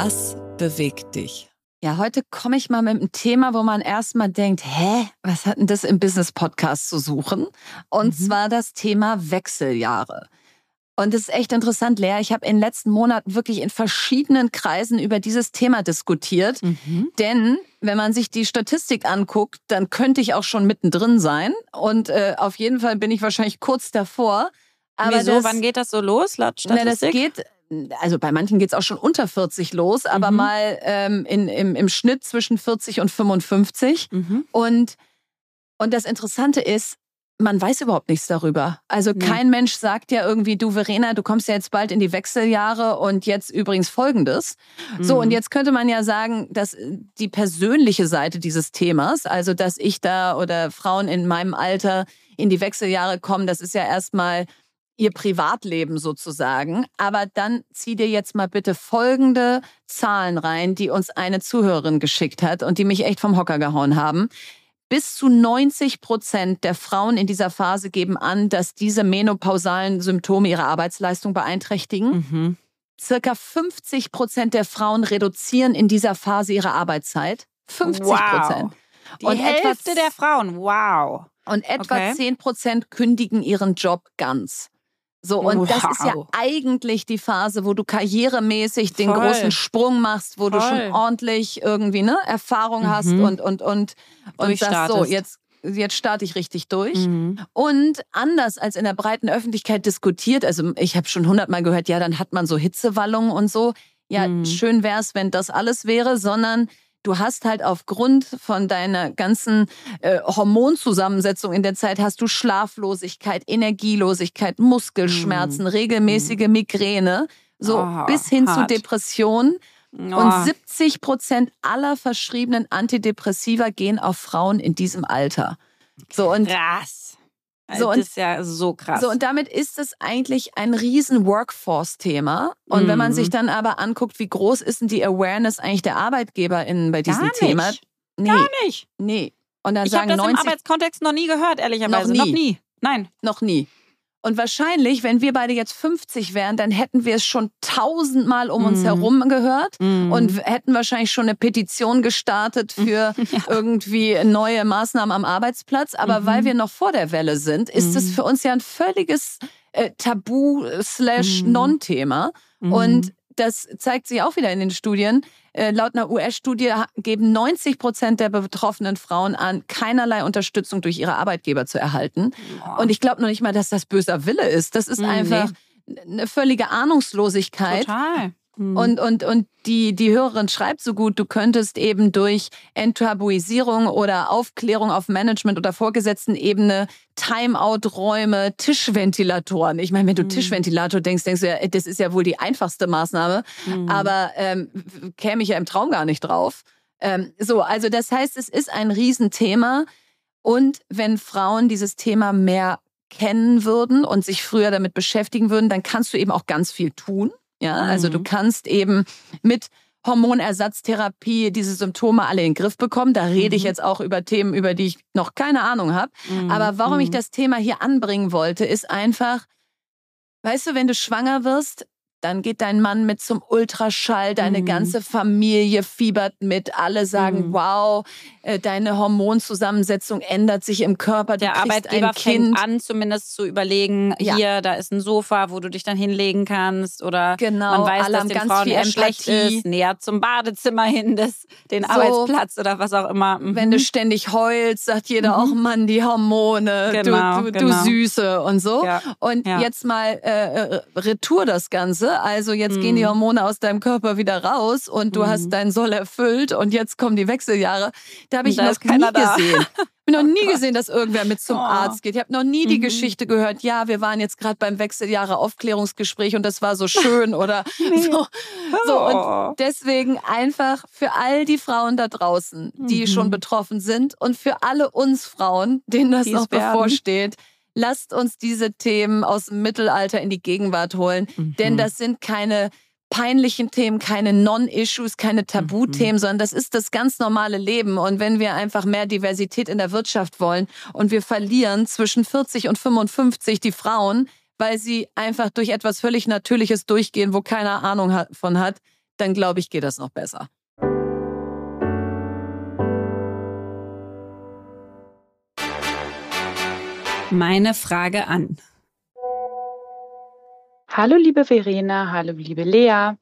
Was bewegt dich? Ja, heute komme ich mal mit einem Thema, wo man erstmal denkt, hä, was hat denn das im Business Podcast zu suchen? Und mhm. zwar das Thema Wechseljahre. Und es ist echt interessant, Lea. Ich habe in den letzten Monaten wirklich in verschiedenen Kreisen über dieses Thema diskutiert. Mhm. Denn wenn man sich die Statistik anguckt, dann könnte ich auch schon mittendrin sein. Und äh, auf jeden Fall bin ich wahrscheinlich kurz davor.
Aber Wieso? Das, Wann geht das so los, laut Statistik?
Na, das geht also bei manchen geht es auch schon unter 40 los, aber mhm. mal ähm, in, im, im Schnitt zwischen 40 und 55. Mhm. Und, und das Interessante ist, man weiß überhaupt nichts darüber. Also nee. kein Mensch sagt ja irgendwie, du Verena, du kommst ja jetzt bald in die Wechseljahre und jetzt übrigens Folgendes. Mhm. So, und mhm. jetzt könnte man ja sagen, dass die persönliche Seite dieses Themas, also dass ich da oder Frauen in meinem Alter in die Wechseljahre kommen, das ist ja erstmal ihr Privatleben sozusagen. Aber dann zieh dir jetzt mal bitte folgende Zahlen rein, die uns eine Zuhörerin geschickt hat und die mich echt vom Hocker gehauen haben. Bis zu 90 Prozent der Frauen in dieser Phase geben an, dass diese menopausalen Symptome ihre Arbeitsleistung beeinträchtigen. Mhm. Circa 50 Prozent der Frauen reduzieren in dieser Phase ihre Arbeitszeit. 50 Prozent.
Wow. Die und Hälfte der Frauen, wow.
Und etwa okay. 10 Prozent kündigen ihren Job ganz. So, und wow. das ist ja eigentlich die Phase, wo du karrieremäßig den Voll. großen Sprung machst, wo Voll. du schon ordentlich irgendwie ne, Erfahrung mhm. hast und, und, und, und sagst so, jetzt, jetzt starte ich richtig durch. Mhm. Und anders als in der breiten Öffentlichkeit diskutiert, also ich habe schon hundertmal gehört, ja, dann hat man so Hitzewallungen und so. Ja, mhm. schön wäre es, wenn das alles wäre, sondern du hast halt aufgrund von deiner ganzen äh, Hormonzusammensetzung in der Zeit hast du Schlaflosigkeit, Energielosigkeit, Muskelschmerzen, mhm. regelmäßige mhm. Migräne, so oh, bis hin hart. zu Depressionen. Oh. Und 70 Prozent aller verschriebenen Antidepressiva gehen auf Frauen in diesem Alter.
So und Krass. So, das ist ja so krass.
So, und damit ist es eigentlich ein riesen Workforce-Thema. Und mhm. wenn man sich mhm. dann aber anguckt, wie groß ist denn die Awareness eigentlich der ArbeitgeberInnen bei diesem
Gar
Thema?
Nee. Gar nicht.
Nee.
Und dann ich habe das 90, im Arbeitskontext noch nie gehört, ehrlicherweise.
Noch nie. Noch nie.
Nein.
Noch nie. Und wahrscheinlich, wenn wir beide jetzt 50 wären, dann hätten wir es schon tausendmal um uns mm. herum gehört mm. und hätten wahrscheinlich schon eine Petition gestartet für ja. irgendwie neue Maßnahmen am Arbeitsplatz. Aber mhm. weil wir noch vor der Welle sind, ist es mhm. für uns ja ein völliges äh, Tabu-slash-Non-Thema. Mhm. Und das zeigt sich auch wieder in den Studien. Äh, laut einer US-Studie geben 90 Prozent der betroffenen Frauen an, keinerlei Unterstützung durch ihre Arbeitgeber zu erhalten. Boah. Und ich glaube noch nicht mal, dass das böser Wille ist. Das ist mhm, einfach eine völlige Ahnungslosigkeit.
Total.
Mhm. Und, und, und die, die Hörerin schreibt so gut, du könntest eben durch Enttabuisierung oder Aufklärung auf Management- oder Vorgesetzten-Ebene Timeout-Räume, Tischventilatoren. Ich meine, wenn du mhm. Tischventilator denkst, denkst du ja, das ist ja wohl die einfachste Maßnahme. Mhm. Aber ähm, käme ich ja im Traum gar nicht drauf. Ähm, so, also das heißt, es ist ein Riesenthema. Und wenn Frauen dieses Thema mehr kennen würden und sich früher damit beschäftigen würden, dann kannst du eben auch ganz viel tun. Ja, mhm. also du mhm. kannst eben mit Hormonersatztherapie diese Symptome alle in den Griff bekommen. Da rede ich mhm. jetzt auch über Themen, über die ich noch keine Ahnung habe. Mhm. Aber warum ich mhm. das Thema hier anbringen wollte, ist einfach, weißt du, wenn du schwanger wirst, dann geht dein Mann mit zum Ultraschall, deine mhm. ganze Familie fiebert mit, alle sagen, mhm. wow, äh, deine Hormonzusammensetzung ändert sich im Körper.
Der Arbeitgeber fängt an, zumindest zu überlegen, ja. hier, da ist ein Sofa, wo du dich dann hinlegen kannst. Oder
genau,
man weiß, alle dass den ganz Frauen schlecht ist, näher zum Badezimmer hin, das, den so, Arbeitsplatz oder was auch immer.
Mhm. Wenn du ständig heulst, sagt jeder, mhm. auch Mann, die Hormone, genau, du, du, genau. du Süße und so. Ja. Und ja. jetzt mal äh, äh retour das Ganze. Also jetzt mhm. gehen die mhm. Hormone aus deinem Körper wieder raus und du mhm. hast deinen Soll erfüllt und jetzt kommen die Wechseljahre. Da habe ich noch nie da. gesehen. Ich habe noch nie gesehen, dass irgendwer mit zum oh. Arzt geht. Ich habe noch nie die mhm. Geschichte gehört, ja, wir waren jetzt gerade beim Wechseljahre Aufklärungsgespräch und das war so schön oder nee. so. so. Und oh. deswegen einfach für all die Frauen da draußen, die mhm. schon betroffen sind und für alle uns Frauen, denen das Dies noch werden. bevorsteht, lasst uns diese Themen aus dem Mittelalter in die Gegenwart holen, mhm. denn das sind keine peinlichen Themen, keine Non-Issues, keine Tabuthemen, mhm. sondern das ist das ganz normale Leben. Und wenn wir einfach mehr Diversität in der Wirtschaft wollen und wir verlieren zwischen 40 und 55 die Frauen, weil sie einfach durch etwas völlig Natürliches durchgehen, wo keiner Ahnung von hat, dann glaube ich, geht das noch besser.
Meine Frage an.
Hallo liebe Verena, hallo liebe Lea.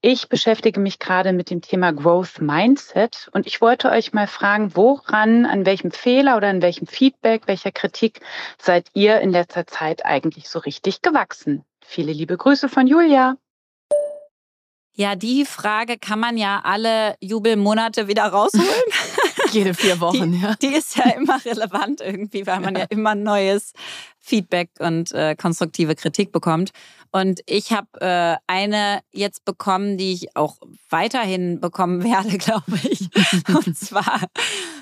Ich beschäftige mich gerade mit dem Thema Growth Mindset und ich wollte euch mal fragen, woran, an welchem Fehler oder an welchem Feedback, welcher Kritik seid ihr in letzter Zeit eigentlich so richtig gewachsen? Viele liebe Grüße von Julia.
Ja, die Frage kann man ja alle Jubelmonate wieder rausholen.
Jede vier Wochen,
die,
ja.
Die ist ja immer relevant irgendwie, weil man ja, ja immer neues Feedback und äh, konstruktive Kritik bekommt. Und ich habe äh, eine jetzt bekommen, die ich auch weiterhin bekommen werde, glaube ich. und zwar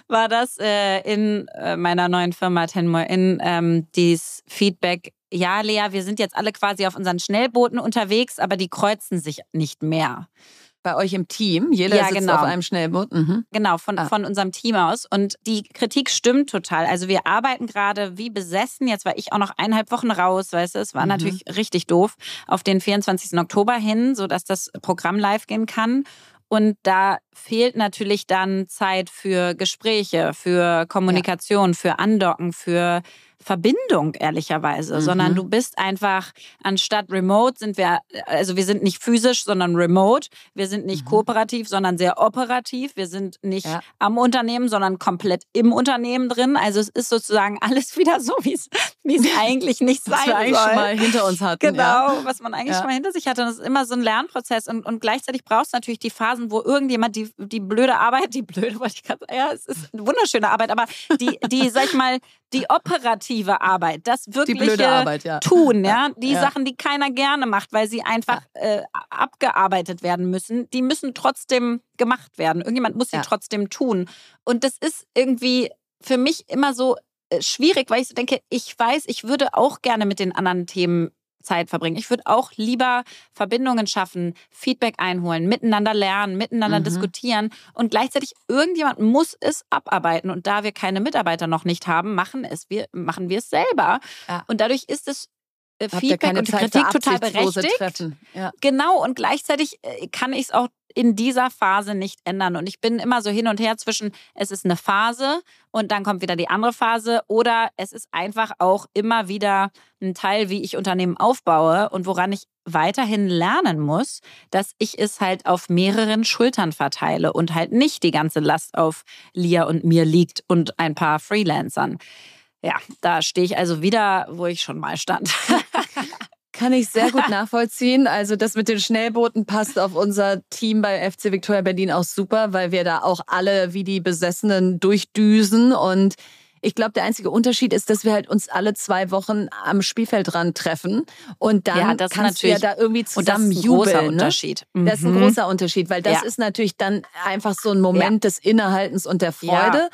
war das äh, in äh, meiner neuen Firma Tenmore in ähm, dieses Feedback ja, Lea, wir sind jetzt alle quasi auf unseren Schnellbooten unterwegs, aber die kreuzen sich nicht mehr.
Bei euch im Team? Jeder ja, sitzt genau. auf einem Schnellboot? Mhm.
Genau, von, ah. von unserem Team aus. Und die Kritik stimmt total. Also wir arbeiten gerade wie besessen. Jetzt war ich auch noch eineinhalb Wochen raus, weißt du, es war mhm. natürlich richtig doof, auf den 24. Oktober hin, sodass das Programm live gehen kann. Und da fehlt natürlich dann Zeit für Gespräche, für Kommunikation, ja. für Andocken, für Verbindung, ehrlicherweise, mhm. sondern du bist einfach, anstatt remote sind wir, also wir sind nicht physisch, sondern remote. Wir sind nicht mhm. kooperativ, sondern sehr operativ. Wir sind nicht ja. am Unternehmen, sondern komplett im Unternehmen drin. Also es ist sozusagen alles wieder so, wie es eigentlich nicht sein was wir
eigentlich
soll.
schon mal hinter uns hatten.
Genau, ja. was man eigentlich ja. schon mal hinter sich hatte. Und das ist immer so ein Lernprozess. Und, und gleichzeitig brauchst du natürlich die Phasen, wo irgendjemand die, die blöde Arbeit, die blöde, wollte ich gerade sagen, ja, es ist eine wunderschöne Arbeit, aber die, die, sag ich mal, die operative Arbeit, das wirkliche
Arbeit, ja.
Tun, ja, die. Sachen, die keiner gerne macht, weil sie einfach äh, abgearbeitet werden müssen, die müssen trotzdem gemacht werden. Irgendjemand muss sie trotzdem tun. Und das ist irgendwie für mich immer so schwierig, weil ich so denke, ich weiß, ich würde auch gerne mit den anderen Themen Zeit verbringen. Ich würde auch lieber Verbindungen schaffen, Feedback einholen, miteinander lernen, miteinander mhm. diskutieren und gleichzeitig irgendjemand muss es abarbeiten und da wir keine Mitarbeiter noch nicht haben, machen es wir machen wir es selber ja. und dadurch ist es äh, Feedback und Kritik total berechtigt. Ja. Genau, und gleichzeitig äh, kann ich es auch in dieser Phase nicht ändern. Und ich bin immer so hin und her zwischen, es ist eine Phase und dann kommt wieder die andere Phase oder es ist einfach auch immer wieder ein Teil, wie ich Unternehmen aufbaue und woran ich weiterhin lernen muss, dass ich es halt auf mehreren Schultern verteile und halt nicht die ganze Last auf Lia und mir liegt und ein paar Freelancern. Ja, da stehe ich also wieder, wo ich schon mal stand.
Kann ich sehr gut nachvollziehen. Also das mit den Schnellbooten passt auf unser Team bei FC Victoria Berlin auch super, weil wir da auch alle wie die Besessenen durchdüsen und ich glaube, der einzige Unterschied ist, dass wir halt uns alle zwei Wochen am Spielfeldrand treffen und dann ja, das kannst du ja da irgendwie zusammen
das ist
ein jubeln.
Großer
ne?
Unterschied.
Mhm. Das ist ein mhm. großer Unterschied, weil das ja. ist natürlich dann einfach so ein Moment ja. des Innehaltens und der Freude. Ja.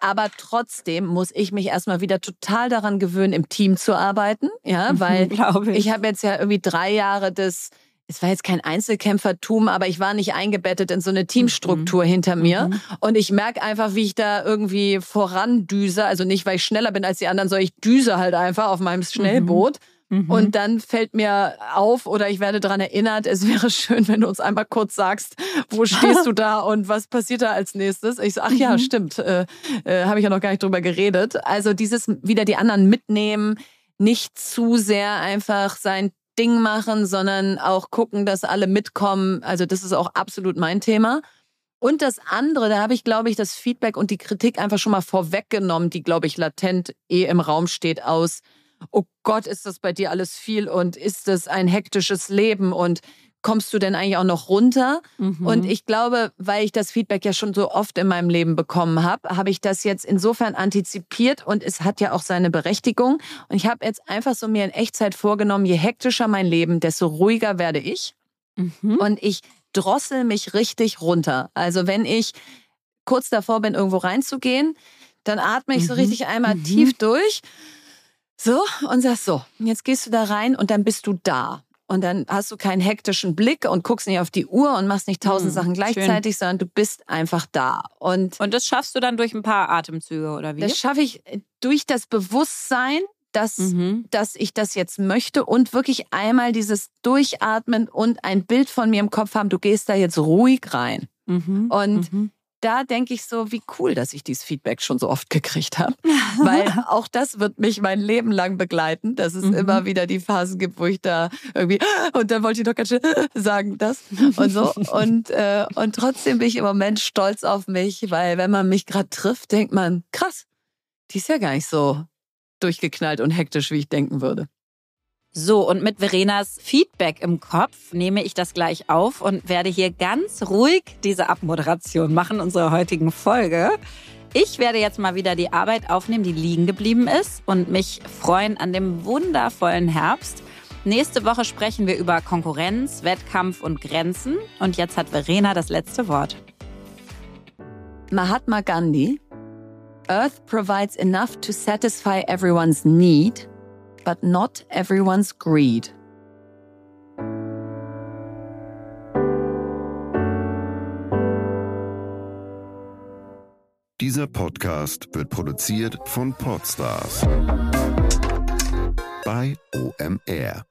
Aber trotzdem muss ich mich erstmal wieder total daran gewöhnen, im Team zu arbeiten. Ja, weil ich, ich habe jetzt ja irgendwie drei Jahre des es war jetzt kein Einzelkämpfertum, aber ich war nicht eingebettet in so eine Teamstruktur mhm. hinter mir. Mhm. Und ich merke einfach, wie ich da irgendwie vorandüse. Also nicht, weil ich schneller bin als die anderen, sondern ich düse halt einfach auf meinem Schnellboot. Mhm. Mhm. Und dann fällt mir auf oder ich werde daran erinnert, es wäre schön, wenn du uns einmal kurz sagst, wo stehst du da und was passiert da als nächstes. Ich so, ach ja, mhm. stimmt, äh, äh, habe ich ja noch gar nicht drüber geredet. Also dieses wieder die anderen mitnehmen, nicht zu sehr einfach sein Ding machen, sondern auch gucken, dass alle mitkommen. Also das ist auch absolut mein Thema. Und das andere, da habe ich, glaube ich, das Feedback und die Kritik einfach schon mal vorweggenommen, die, glaube ich, latent eh im Raum steht aus oh Gott, ist das bei dir alles viel und ist das ein hektisches Leben und kommst du denn eigentlich auch noch runter? Mhm. Und ich glaube, weil ich das Feedback ja schon so oft in meinem Leben bekommen habe, habe ich das jetzt insofern antizipiert und es hat ja auch seine Berechtigung. Und ich habe jetzt einfach so mir in Echtzeit vorgenommen, je hektischer mein Leben, desto ruhiger werde ich. Mhm. Und ich drossel mich richtig runter. Also wenn ich kurz davor bin, irgendwo reinzugehen, dann atme ich mhm. so richtig einmal mhm. tief durch so, und sagst so, jetzt gehst du da rein und dann bist du da. Und dann hast du keinen hektischen Blick und guckst nicht auf die Uhr und machst nicht tausend hm, Sachen gleichzeitig, schön. sondern du bist einfach da. Und,
und das schaffst du dann durch ein paar Atemzüge oder wie?
Das schaffe ich äh, durch das Bewusstsein, dass, mhm. dass ich das jetzt möchte und wirklich einmal dieses Durchatmen und ein Bild von mir im Kopf haben, du gehst da jetzt ruhig rein. Mhm. Und mhm da denke ich so, wie cool, dass ich dieses Feedback schon so oft gekriegt habe. Weil auch das wird mich mein Leben lang begleiten, dass es mhm. immer wieder die Phasen gibt, wo ich da irgendwie, und dann wollte ich doch ganz schön sagen, das und so. Und, äh, und trotzdem bin ich im Moment stolz auf mich, weil wenn man mich gerade trifft, denkt man, krass, die ist ja gar nicht so durchgeknallt und hektisch, wie ich denken würde.
So, und mit Verenas Feedback im Kopf nehme ich das gleich auf und werde hier ganz ruhig diese Abmoderation machen, unserer heutigen Folge. Ich werde jetzt mal wieder die Arbeit aufnehmen, die liegen geblieben ist und mich freuen an dem wundervollen Herbst. Nächste Woche sprechen wir über Konkurrenz, Wettkampf und Grenzen. Und jetzt hat Verena das letzte Wort.
Mahatma Gandhi. Earth provides enough to satisfy everyone's need but not everyone's greed.
Dieser Podcast wird produziert von Podstars bei OMR.